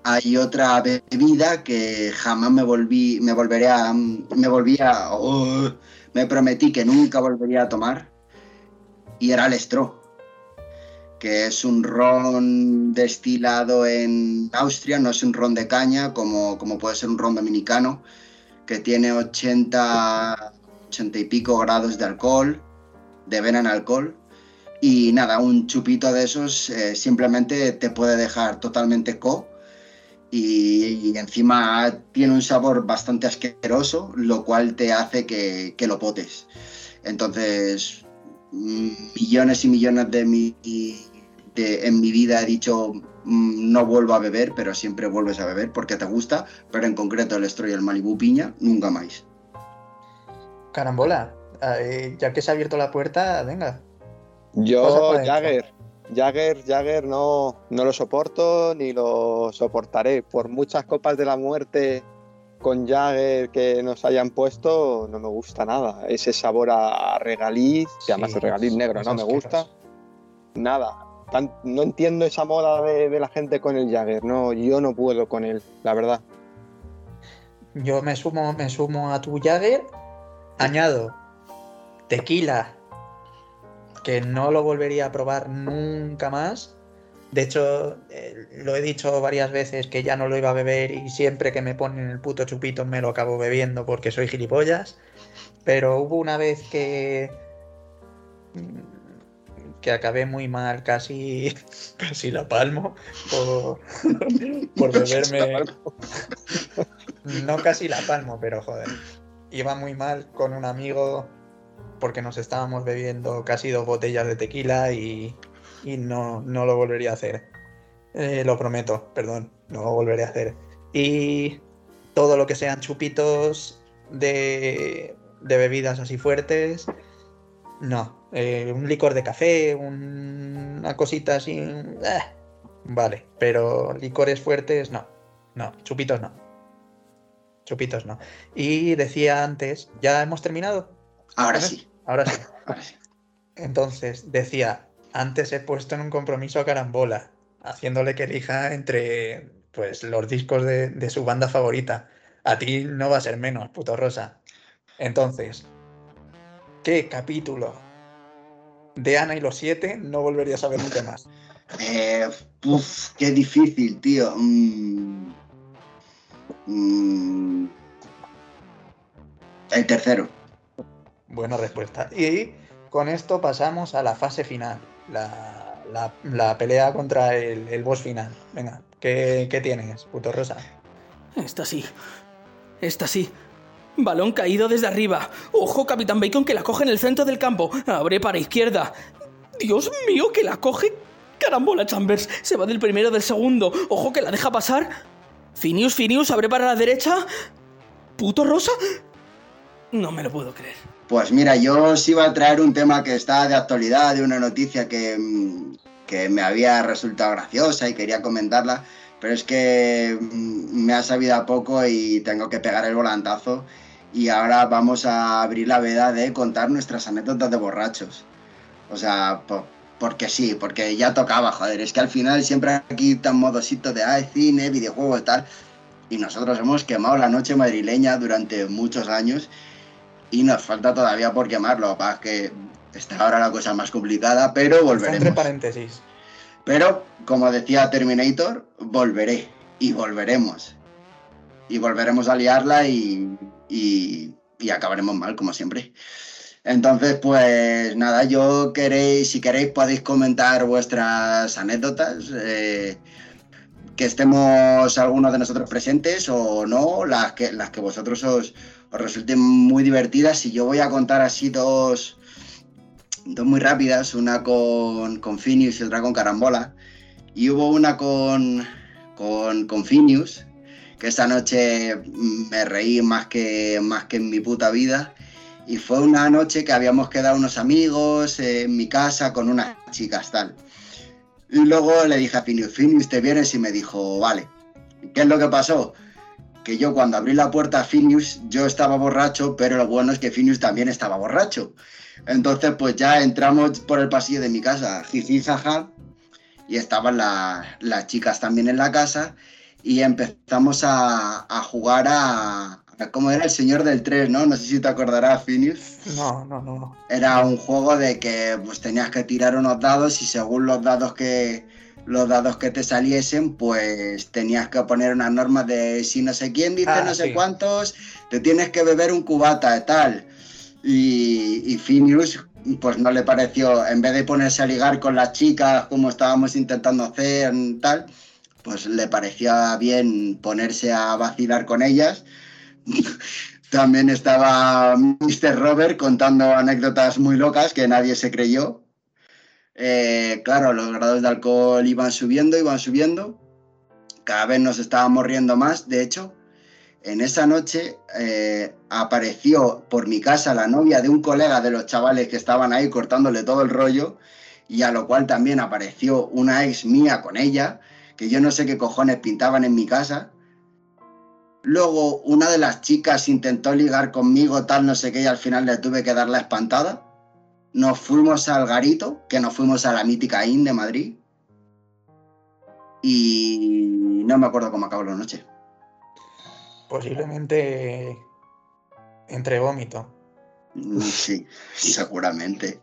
C: hay otra bebida que jamás me volví me volveré a me volví oh, me prometí que nunca volvería a tomar y era el Stro, que es un ron destilado en Austria, no es un ron de caña como, como puede ser un ron dominicano, que tiene 80, 80 y pico grados de alcohol, de vena en alcohol. Y nada, un chupito de esos eh, simplemente te puede dejar totalmente co. Y, y encima tiene un sabor bastante asqueroso, lo cual te hace que, que lo potes. Entonces, millones y millones de mi, de- en mi vida he dicho mm, no vuelvo a beber, pero siempre vuelves a beber porque te gusta, pero en concreto el Estro y el Malibu Piña, nunca más.
A: Carambola, eh, ya que se ha abierto la puerta, venga.
B: Yo. Jagger, Jagger, Jagger no, no lo soporto ni lo soportaré. Por muchas copas de la muerte con Jagger que nos hayan puesto, no me gusta nada. Ese sabor a regaliz, que además el regaliz negro no me gusta. Nada. Tan- no entiendo esa moda de, de la gente con el Jagger. No, yo no puedo con él, la verdad.
A: Yo me sumo, me sumo a tu Jagger, añado tequila, que no lo volvería a probar nunca más. De hecho, eh, lo he dicho varias veces que ya no lo iba a beber y siempre que me ponen el puto chupito me lo acabo bebiendo porque soy gilipollas. Pero hubo una vez que que acabé muy mal, casi casi la palmo por, por beberme no casi la palmo, pero joder. Iba muy mal con un amigo porque nos estábamos bebiendo casi dos botellas de tequila y, y no, no lo volvería a hacer. Eh, lo prometo, perdón, no lo volveré a hacer. Y todo lo que sean chupitos de, de bebidas así fuertes, no. Eh, un licor de café, un- una cosita así, eh, vale. Pero licores fuertes, no. No, chupitos no. Chupitos no. Y decía antes, ¿ya hemos terminado?
C: Ahora sí,
A: Ahora sí.
C: ahora sí.
A: Entonces, decía, antes he puesto en un compromiso a Carambola, haciéndole que elija entre pues los discos de, de su banda favorita. A ti no va a ser menos, puto Rosa. Entonces, ¿qué capítulo de Ana y los siete no volverías a ver nunca más?
C: Eh, uf, qué difícil, tío. Mm. Mm. El tercero.
A: Buena respuesta. Y con esto pasamos a la fase final, la, la- pelea contra el, el boss final. Venga, ¿qué, qué tienes, puto Rosa?
D: Esta sí. Esta sí. Balón caído desde arriba. Ojo, Capitán Bacon, que la coge en el centro del campo. Abre para izquierda. Dios mío, que la coge. Carambola Chambers. Se va del primero del segundo. Ojo, que la deja pasar. Finius, Finius, abre para la derecha. ¿Puto Rosa? No me lo puedo creer.
C: Pues mira, yo os iba a traer un tema que está de actualidad, de una noticia que, mm, que me había resultado graciosa y quería comentarla, pero es que mm, me ha sabido a poco y tengo que pegar el volantazo y ahora vamos a abrir la veda de contar nuestras anécdotas de borrachos. O sea, po- porque sí, porque ya tocaba, joder, es que al final siempre aquí tan modosito de, ay, cine, videojuegos, tal. y nosotros hemos quemado la noche madrileña durante muchos años y nos falta todavía por quemarlo. Para que está ahora la cosa más complicada, pero volveremos.
A: Entre paréntesis.
C: Pero, como decía Terminator, volveré y volveremos. Y volveremos a liarla y, y, y acabaremos mal, como siempre. Entonces, pues nada, yo queréis, si queréis podéis comentar vuestras anécdotas, eh, que estemos algunos de nosotros presentes o no, las que, las que vosotros os, resulten muy divertidas. Y yo voy a contar así dos, dos muy rápidas, una con, con y otra con Carambola. Y hubo una con, con, con que esta noche me reí más que, más que en mi puta vida. Y fue una noche que habíamos quedado unos amigos en mi casa con unas chicas tal. Y luego le dije a Phineas, Phineas, ¿te vienes? Y me dijo, vale. ¿Qué es lo que pasó? Que yo cuando abrí la puerta a Phineas, yo estaba borracho, pero lo bueno es que Phineas también estaba borracho. Entonces, pues ya entramos por el pasillo de mi casa, jiji, jaja, y estaban la- las chicas también en la casa, y empezamos a, jugar a- ¿Cómo era? El Señor del 3, ¿no? No sé si te acordarás, Phineas.
A: No, no, no.
C: Era un juego de que pues tenías que tirar unos dados y según los dados que los dados que te saliesen, pues tenías que poner unas normas de si no sé quién dice
A: Ah,
C: no sé
A: sí.
C: cuántos, te tienes que beber un cubata de tal. Y, y Phineas, pues no le pareció, en vez de ponerse a ligar con las chicas como estábamos intentando hacer tal, pues le parecía bien ponerse a vacilar con ellas. También estaba Mr. Robert contando anécdotas muy locas que nadie se creyó. Eh, claro, los grados de alcohol iban subiendo, iban subiendo. Cada vez nos estábamos riendo más. De hecho, en esa noche eh, apareció por mi casa la novia de un colega de los chavales que estaban ahí cortándole todo el rollo. Y a lo cual también apareció una ex mía con ella, que yo no sé qué cojones pintaban en mi casa. Luego una de las chicas intentó ligar conmigo, tal, no sé qué, y al final le tuve que dar la espantada. Nos fuimos al Garito, que nos fuimos a la mítica Inn de Madrid. Y no me acuerdo cómo acabó la noche.
A: Posiblemente entre vómito.
C: Mm, Sí, seguramente.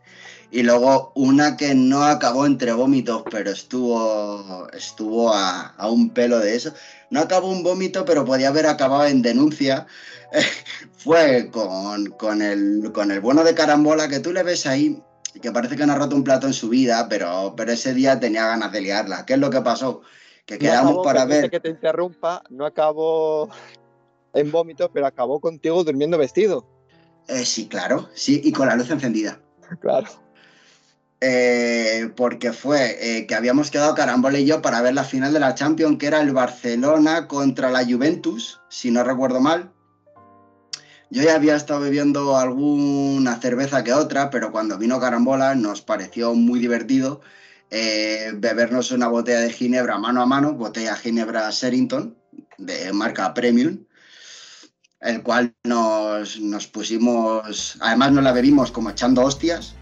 C: Y luego una que no acabó entre vómitos, pero estuvo, estuvo a, a un pelo de eso. No acabó un vómito, pero podía haber acabado en denuncia. Fue con, con el, con el bueno de carambola que tú le ves ahí, que parece que no ha roto un plato en su vida, pero, pero ese día tenía ganas de liarla. ¿Qué es lo que pasó? Que
B: No
C: quedamos para ver.
B: que te interrumpa, no acabó en vómito, pero acabó contigo durmiendo vestido.
C: Eh, sí, claro, sí, y con la luz encendida.
B: Claro.
C: Eh, porque fue eh, que habíamos quedado Carambola y yo para ver la final de la Champions, que era el Barcelona contra la Juventus, si no recuerdo mal. Yo ya había estado bebiendo alguna cerveza que otra, pero cuando vino Carambola nos pareció muy divertido eh, bebernos una botella de Ginebra mano a mano, botella Ginebra Sherrington, de marca Premium, el cual nos, nos pusimos, además nos la bebimos como echando hostias.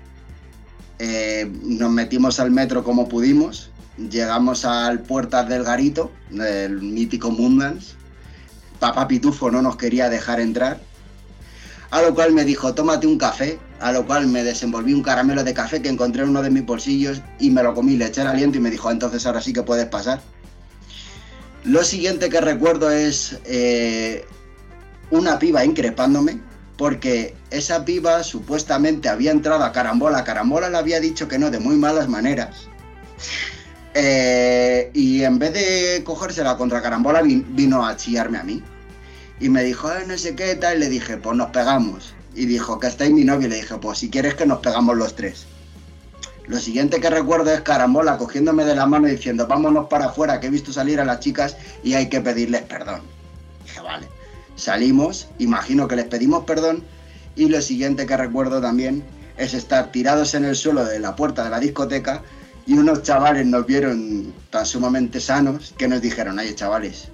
C: Eh, nos metimos al metro como pudimos, llegamos al Puertas del Garito, del mítico Mundans. Papá Pitufo no nos quería dejar entrar, a lo cual me dijo, tómate un café, a lo cual me desenvolví un caramelo de café que encontré en uno de mis bolsillos y me lo comí, le eché el aliento y me dijo, entonces ahora sí que puedes pasar. Lo siguiente que recuerdo es eh, una piba increpándome, porque esa piba supuestamente había entrado a Carambola. Carambola le había dicho que no de muy malas maneras. Eh, y en vez de cogérsela contra Carambola, vi- vino a chillarme a mí. Y me dijo, "Ay, no sé qué tal. Y le dije, pues nos pegamos. Y dijo, que estáis mi novio. Y le dije, pues si quieres que nos pegamos los tres. Lo siguiente que recuerdo es Carambola cogiéndome de la mano y diciendo, vámonos para afuera, que he visto salir a las chicas y hay que pedirles perdón. Dije, vale. Salimos, imagino que les pedimos perdón. Y lo siguiente que recuerdo también es estar tirados en el suelo de la puerta de la discoteca y unos chavales nos vieron tan sumamente sanos que nos dijeron, oye chavales,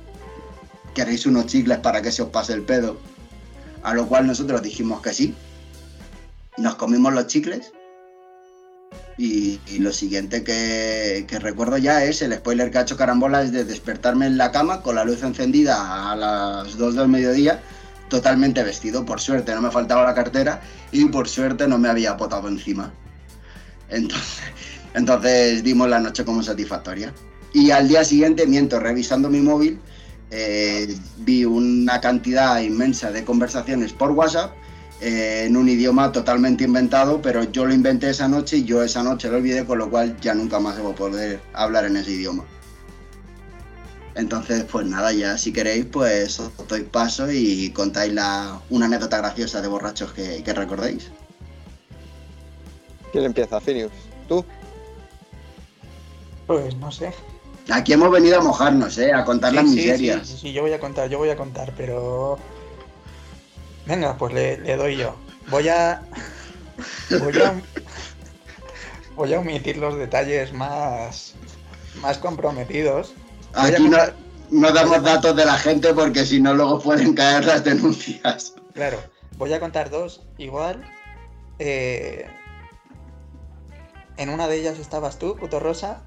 C: ¿queréis unos chicles para que se os pase el pedo? A lo cual nosotros dijimos que sí. Nos comimos los chicles Y, y lo siguiente que, que recuerdo ya es el spoiler que ha hecho Carambola es de despertarme en la cama con la luz encendida a las 2 del mediodía, totalmente vestido. Por suerte no me faltaba la cartera y por suerte no me había potado encima. Entonces, entonces dimos la noche como satisfactoria. Y al día siguiente, miento, revisando mi móvil, eh, vi una cantidad inmensa de conversaciones por WhatsApp eh, en un idioma totalmente inventado, pero yo lo inventé esa noche y yo esa noche lo olvidé, con lo cual ya nunca más debo poder hablar en ese idioma. Entonces, pues nada, ya si queréis, pues os doy paso y contáis la, una anécdota graciosa de borrachos que, que recordéis.
B: ¿Quién empieza, Finius? ¿Tú?
A: Pues no sé.
C: Aquí hemos venido a mojarnos, ¿eh? A contar las
A: Sí,
C: miserias.
A: Sí, sí, sí, yo voy a contar, yo voy a contar, pero. Venga, pues le, le doy yo. Voy a. Voy a. Voy a omitir los detalles más. más comprometidos. Voy a
C: Aquí no, no damos datos de la gente porque si no luego pueden caer las denuncias.
A: Claro, voy a contar dos igual. eh, en una de ellas estabas tú, puto Rosa,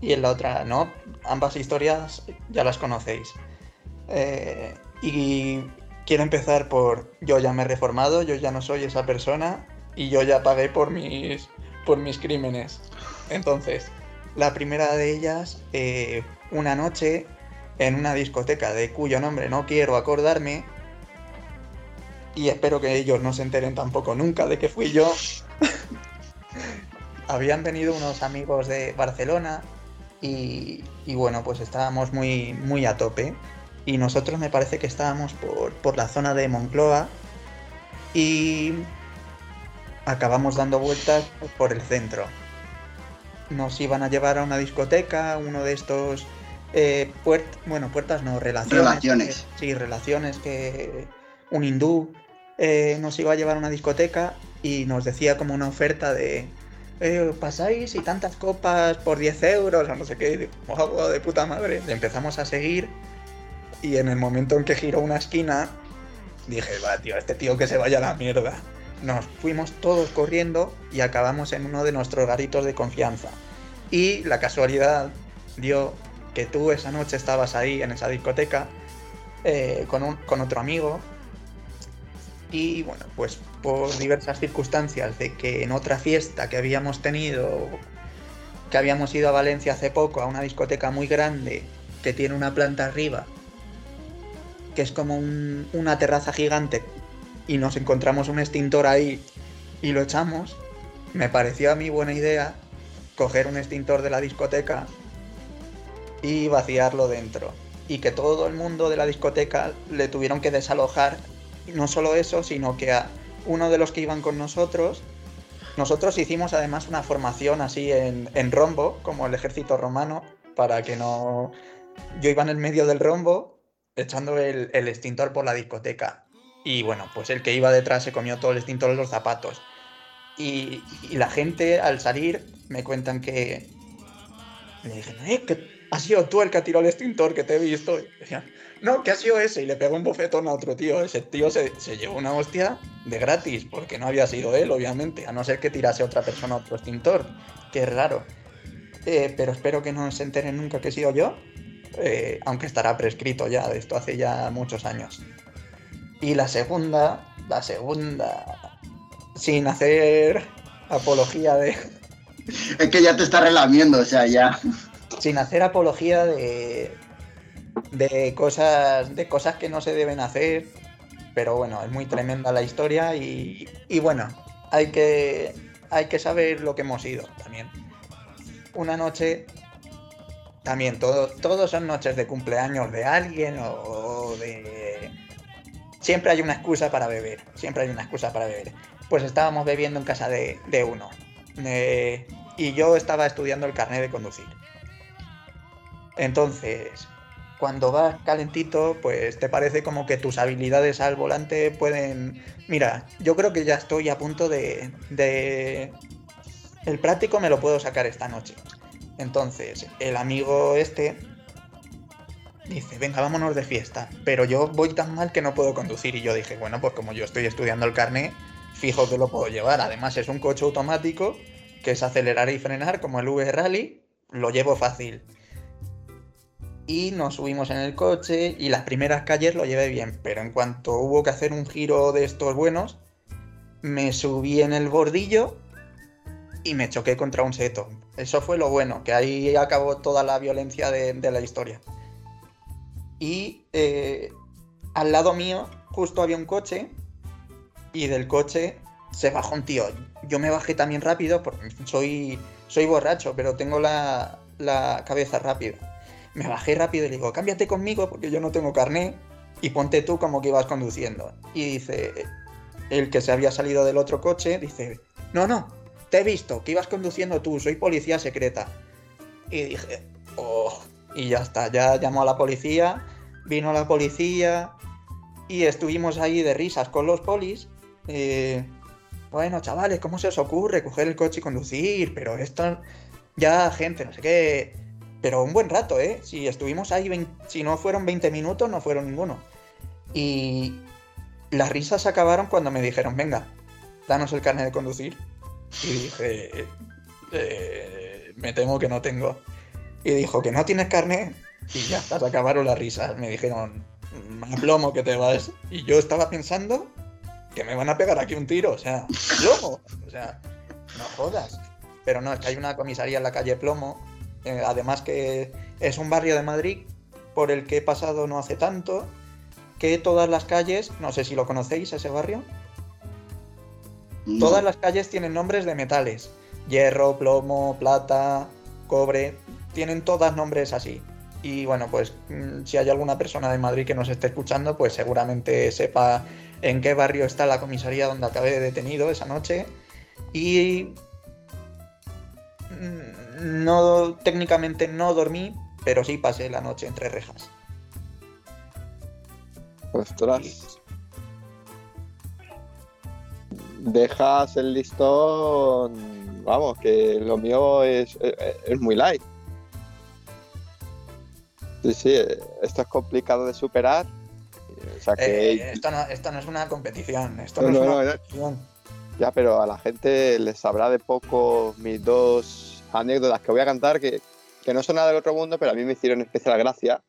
A: y en la otra no. Ambas historias ya las conocéis. Eh, y quiero empezar por yo ya me he reformado, yo ya no soy esa persona y yo ya pagué por mis, por mis crímenes. Entonces, la primera de ellas, eh, una noche en una discoteca de cuyo nombre no quiero acordarme, y espero que ellos no se enteren tampoco nunca de que fui yo. Habían venido unos amigos de Barcelona y, y bueno, pues estábamos muy, muy a tope. Y nosotros me parece que estábamos por, por la zona de Moncloa y acabamos dando vueltas por el centro. Nos iban a llevar a una discoteca, uno de estos eh, puert- bueno, puertas no, relaciones.
C: Relaciones.
A: sí, relaciones que un hindú eh, nos iba a llevar a una discoteca y nos decía como una oferta de eh, pasáis y tantas copas por 10 euros o no sé qué. Y digo, "Oh, de puta madre. Le empezamos a seguir y en el momento en que giró una esquina dije, va, tío, este tío que se vaya a la mierda. Nos fuimos todos corriendo y acabamos en uno de nuestros garitos de confianza. Y la casualidad dio que tú esa noche estabas ahí en esa discoteca eh, con, un- con otro amigo. Y bueno, pues por diversas circunstancias de que en otra fiesta que habíamos tenido, que habíamos ido a Valencia hace poco, a una discoteca muy grande que tiene una planta arriba, que es como un- una terraza gigante, y nos encontramos un extintor ahí y lo echamos, me pareció a mí buena idea coger un extintor de la discoteca y vaciarlo dentro. Y que todo el mundo de la discoteca le tuvieron que desalojar. No solo eso, sino que a uno de los que iban con nosotros, nosotros hicimos además una formación así en, en rombo, como el ejército romano, para que no... Yo iba en el medio del rombo echando el, extintor por la discoteca. Y bueno, pues el que iba detrás se comió todo el extintor en los zapatos. Y, la gente al salir me cuentan que... Le dije, eh, que has sido tú el que ha tirado el extintor que te he visto. Y decían, no, que ha sido ese. Y le pegó un bofetón a otro tío. Ese tío se, se llevó una hostia de gratis, porque no había sido él, obviamente, a no ser que tirase otra persona otro extintor. Es raro. Eh, pero espero que no se enteren nunca que he sido yo. Eh, aunque estará prescrito ya, de esto hace ya muchos años. Y la segunda, la segunda, sin hacer apología de,
C: Es que ya te está relamiendo, o sea, ya.
A: sin hacer apología de, de cosas de cosas que no se deben hacer pero bueno es muy tremenda la historia y, y bueno hay que hay que saber lo que hemos ido también una noche también todo todos son noches de cumpleaños de alguien o, o de siempre hay una excusa para beber siempre hay una excusa para beber pues estábamos bebiendo en casa de, de uno Eh, y yo estaba estudiando el carnet de conducir entonces, cuando vas calentito, pues te parece como que tus habilidades al volante pueden... Mira, yo creo que ya estoy a punto de... de... El práctico me lo puedo sacar esta noche. Entonces, el amigo este dice, venga, vámonos de fiesta. Pero yo voy tan mal que no puedo conducir. Y yo dije, bueno, pues como yo estoy estudiando el carnet, fijo que lo puedo llevar. Además, es un coche automático que es acelerar y frenar, como el V Rally, lo llevo fácil. Y nos subimos en el coche y las primeras calles lo llevé bien, pero en cuanto hubo que hacer un giro de estos buenos, me subí en el bordillo y me choqué contra un seto. Eso fue lo bueno, que ahí acabó toda la violencia de, la historia. Y eh, al lado mío justo había un coche y del coche se bajó un tío. Yo me bajé también rápido porque soy, soy borracho, pero tengo la, la cabeza rápida. Me bajé rápido y le digo, cámbiate conmigo porque yo no tengo carné y ponte tú como que ibas conduciendo. Y dice, el que se había salido del otro coche, dice, no, no, te he visto, que ibas conduciendo tú, soy policía secreta. Y dije, oh, y ya está, ya llamó a la policía, vino la policía y estuvimos ahí de risas con los polis. Eh, bueno, chavales, ¿cómo se os ocurre coger el coche y conducir? Pero esto, ya gente, no sé qué. Pero un buen rato, ¿eh? Si estuvimos ahí, 20, si no fueron 20 minutos, no fueron ninguno. Y las risas acabaron cuando me dijeron, venga, danos el carnet de conducir. Y dije, eh, me temo que no tengo. Y dijo, que no tienes carnet. Y ya está, se acabaron las risas. Me dijeron, más plomo que te vas. Y yo estaba pensando que me van a pegar aquí un tiro, o sea, plomo. O sea, no jodas. Pero no, es que hay una comisaría en la calle Plomo, eh, además que es un barrio de Madrid por el que he pasado no hace tanto, que todas las calles, no sé si lo conocéis, ese barrio, Todas las calles tienen nombres de metales. Hierro, plomo, plata, cobre, tienen todas nombres así. Y bueno, pues mm, si hay alguna persona de Madrid que nos esté escuchando, pues seguramente sepa en qué barrio está la comisaría donde acabé detenido esa noche. Y mm, no técnicamente no dormí, pero sí pasé la noche entre rejas.
B: Ostras. Dejas el listón. Vamos, que lo mío es, es, es muy light. Sí, sí, esto es complicado de superar. O sea que.
A: Eh, esto, no, esto no es una competición, esto
B: No,
A: no, es una competición.
B: Ya, pero a la gente les sabrá de poco mis dos anécdotas que voy a cantar que, que no son nada del otro mundo, pero a mí me hicieron especial gracia.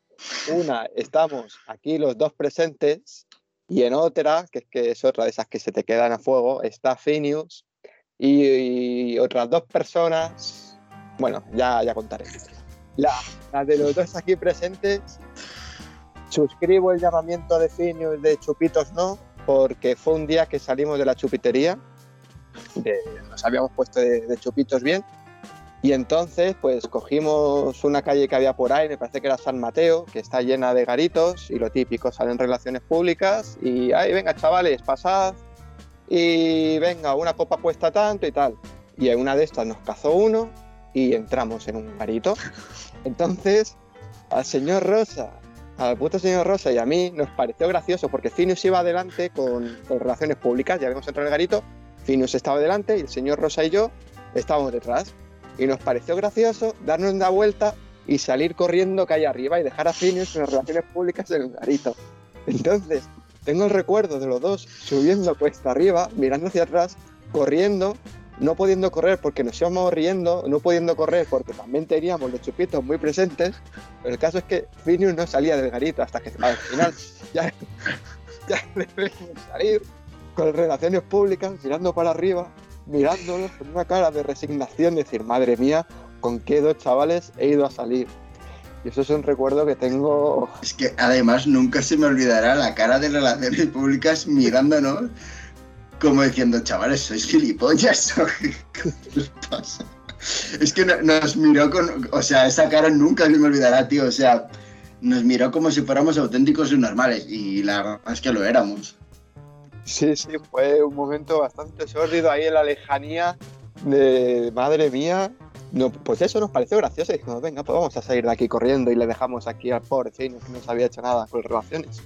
B: Una, estamos aquí los dos presentes, y en otra, que es que es otra de esas que se te quedan a fuego, está Phineas y, y otras dos personas. Bueno, ya, ya contaré. La, la de los dos aquí presentes, suscribo el llamamiento de Phineas de Chupitos No, porque fue un día que salimos de la chupitería, de- nos habíamos puesto de, de chupitos bien, y entonces pues cogimos una calle que había por ahí, me parece que era San Mateo, que está llena de garitos, y lo típico, salen relaciones públicas, y ahí venga chavales, pasad, y venga, una copa cuesta tanto y tal. Y en una de estas nos cazó uno y entramos en un garito. Entonces, al señor Rosa, al puto señor Rosa y a mí nos pareció gracioso porque Finus iba adelante con, con relaciones públicas, ya habíamos entrado en el garito, Finus estaba delante y el señor Rosa y yo estábamos detrás. Y nos pareció gracioso darnos una vuelta y salir corriendo calle arriba y dejar a Finus en las relaciones públicas en el garito. Entonces, tengo el recuerdo de los dos subiendo cuesta arriba, mirando hacia atrás, corriendo, no pudiendo correr porque nos íbamos riendo, no pudiendo correr porque también teníamos los chupitos muy presentes. Pero el caso es que Phineas no salía del garito hasta que al final ya, ya le vimos salir con relaciones públicas, mirando para arriba, mirándolos con una cara de resignación, decir, madre mía, con qué dos chavales he ido a salir. Y eso es un recuerdo que tengo
C: Es que además nunca se me olvidará la cara de relaciones públicas mirándonos como diciendo, chavales, sois gilipollas. ¿o qué pasa? Es que no- nos miró con. O sea, esa cara nunca se me olvidará, tío. O sea, nos miró como si fuéramos auténticos y normales. Y la verdad es que lo éramos.
B: Sí, sí, fue un momento bastante sórdido ahí en la lejanía de madre mía. No, pues eso nos pareció gracioso y dijimos, venga, pues vamos a salir de aquí corriendo y le dejamos aquí al pobre Chino que no se había hecho nada con relaciones.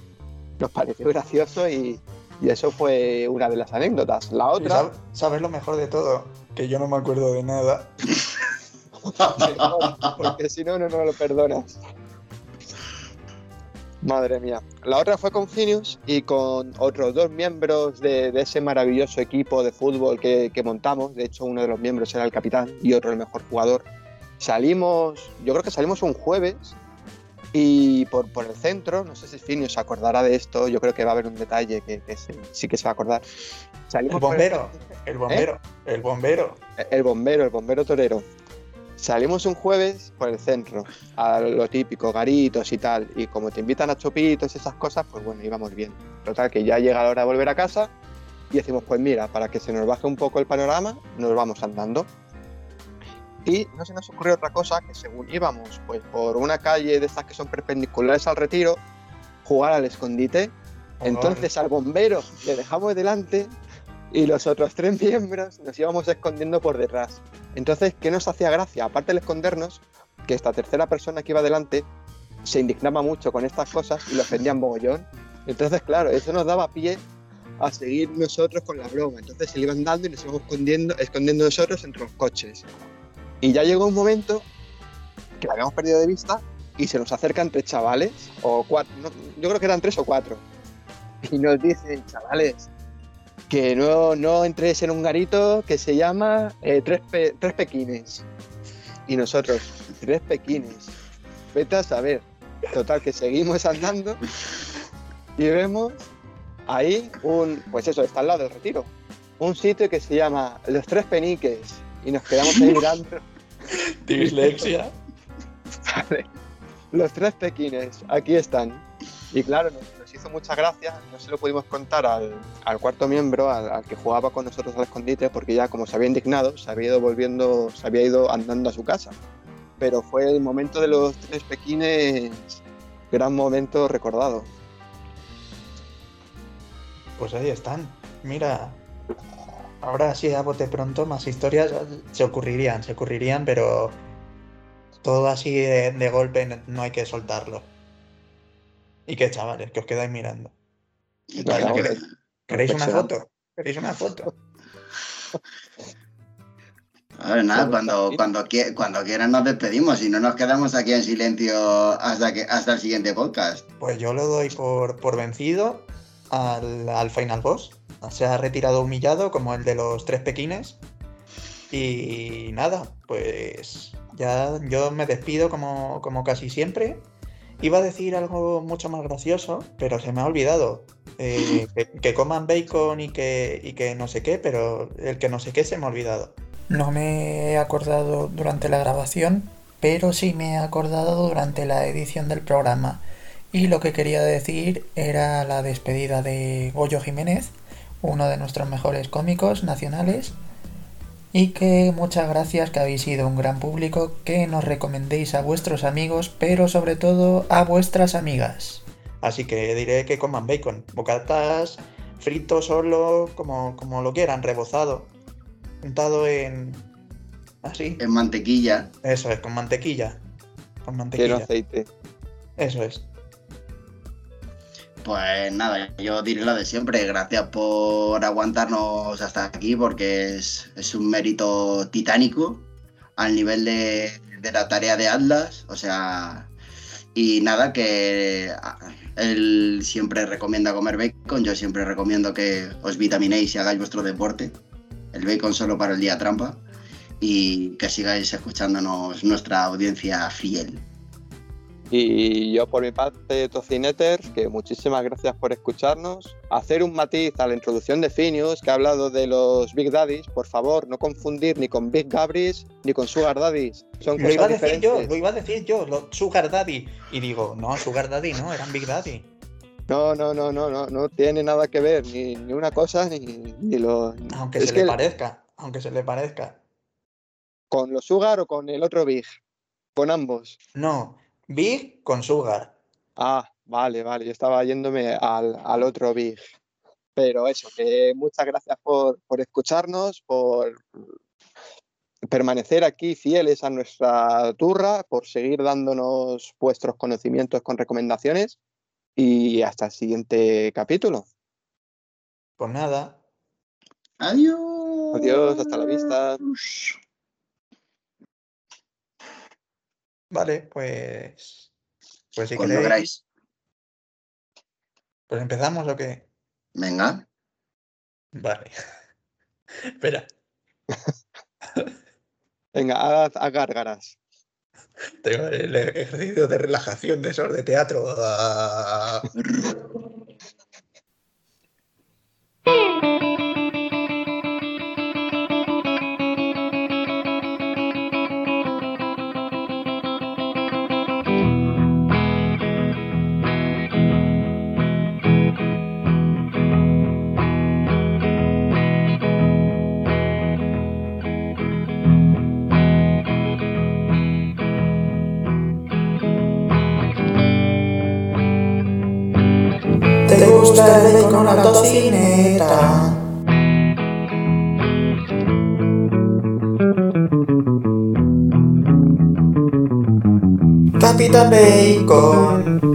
B: Nos pareció gracioso y, y eso fue una de las anécdotas. La otra,
A: sab- ¿Sabes lo mejor de todo? Que yo no me acuerdo de nada.
B: porque si no, no nos lo perdonas. Madre mía. La otra fue con Finius y con otros dos miembros de, de ese maravilloso equipo de fútbol que, que montamos. De hecho, uno de los miembros era el capitán y otro el mejor jugador. Salimos, yo creo que salimos un jueves y por, por el centro, no sé si Finius se acordará de esto, yo creo que va a haber un detalle que, que se- sí que se va a acordar. Salimos
A: El bombero, el bombero, el bombero.
B: el bombero, el bombero torero. Salimos un jueves por el centro, a lo típico, garitos y tal. Y como te invitan a chopitos y esas cosas, pues bueno, íbamos bien. Total, que ya llega la hora de volver a casa y decimos, pues mira, para que se nos baje un poco el panorama, nos vamos andando. Y no se nos ocurrió otra cosa que según íbamos pues por una calle de estas que son perpendiculares al retiro, jugar al escondite. Entonces al bombero le dejamos delante y los otros tres miembros nos íbamos escondiendo por detrás. Entonces, ¿qué nos hacía gracia? Aparte del escondernos, que esta tercera persona que iba delante se indignaba mucho con estas cosas y lo ofendía en mogollón. Entonces, claro, eso nos daba pie a seguir nosotros con la broma. Entonces se le iban dando y nos íbamos escondiendo, escondiendo nosotros entre los coches. Y ya llegó un momento que la habíamos perdido de vista y se nos acercan tres chavales, o cuatro, no, yo creo que eran tres o cuatro. Y nos dicen, chavales, que no, no entréis en un garito que se llama eh, tres, pe- tres pequines. Y nosotros, tres pequines. Vete a saber. Total, que seguimos andando y vemos ahí un, pues eso, está al lado del retiro, un sitio que se llama Los Tres Peniques. Y nos quedamos ahí mirando.
A: Dislexia.
B: Vale. Los tres pequines, aquí están. Y claro, nos, nos hizo mucha gracia, no se lo pudimos contar al, cuarto miembro, al, al que jugaba con nosotros al escondite, porque ya como se había indignado, se había ido volviendo, se había ido andando a su casa. Pero fue el momento de los tres pequines, gran momento recordado.
A: Pues ahí están. Mira, ahora sí a bote pronto más historias se ocurrirían, se ocurrirían, pero todo así de, de golpe no hay que soltarlo. ¿Y qué chavales? Que os quedáis mirando. ¿Queréis una foto? ¿Queréis una foto?
C: A ver, nada, cuando, cuando, cuando quieran nos despedimos y no nos quedamos aquí en silencio hasta, que, hasta el siguiente podcast.
A: Pues yo lo doy por, por vencido al, al final boss. Se ha retirado humillado como el de los tres pequines. Y nada, pues ya yo me despido como, como casi siempre. Iba a decir algo mucho más gracioso, pero se me ha olvidado. Eh, que, que coman bacon y que, y que no sé qué, pero el que no sé qué se me ha olvidado.
E: No me he acordado durante la grabación, pero sí me he acordado durante la edición del programa. Y lo que quería decir era la despedida de Goyo Jiménez, uno de nuestros mejores cómicos nacionales. Y que muchas gracias que habéis sido un gran público, que nos recomendéis a vuestros amigos, pero sobre todo a vuestras amigas.
A: Así que diré que coman bacon. Bocatas, frito solo, como, como lo quieran, rebozado. Untado en... Así.
C: En mantequilla.
A: Eso es, con mantequilla. Con
B: Quiero
A: mantequilla.
B: aceite.
A: Eso es.
C: Pues nada, yo diré lo de siempre. Gracias por aguantarnos hasta aquí porque es, es un mérito titánico al nivel de, de la tarea de Atlas. O sea, y nada, que ah, él siempre recomienda comer bacon. Yo siempre recomiendo que os vitaminéis y hagáis vuestro deporte. El bacon solo para el día trampa. Y que sigáis escuchándonos nuestra audiencia fiel.
B: Y yo por mi parte, Tocineters, que muchísimas gracias por escucharnos. Hacer un matiz a la introducción de Finius, que ha hablado de los Big Daddies. Por favor, no confundir ni con Big Gabris ni con Sugar Daddies. Son
A: Lo iba a decir yo, lo iba a decir yo, lo- Sugar Daddy. Y digo, no, Sugar Daddy no, eran Big Daddy.
B: No, no, no, no, no, no tiene nada que ver, ni, ni una cosa ni, ni lo.
A: Aunque
B: Es
A: se le parezca, aunque se le parezca.
B: con los Sugar o con el otro Big. Con ambos.
A: No, Big con Sugar.
B: Ah, vale, vale, yo estaba yéndome al, al otro Big. Pero eso, que muchas gracias por, por escucharnos, por permanecer aquí fieles a nuestra turra, por seguir dándonos vuestros conocimientos con recomendaciones y hasta el siguiente capítulo.
A: Pues nada,
C: Adiós.
B: Adiós, hasta la vista.
A: Vale, pues. Pues si
C: Cuando
A: queréis.
C: queráis.
A: Pues empezamos o qué?
C: Venga.
A: Vale. Espera,
B: Venga, haz, haz gárgaras.
A: tengo el ejercicio de relajación de esos de teatro. Ah.
E: ¿Te gusta el bacon a la tocineta? Capitán Bacon.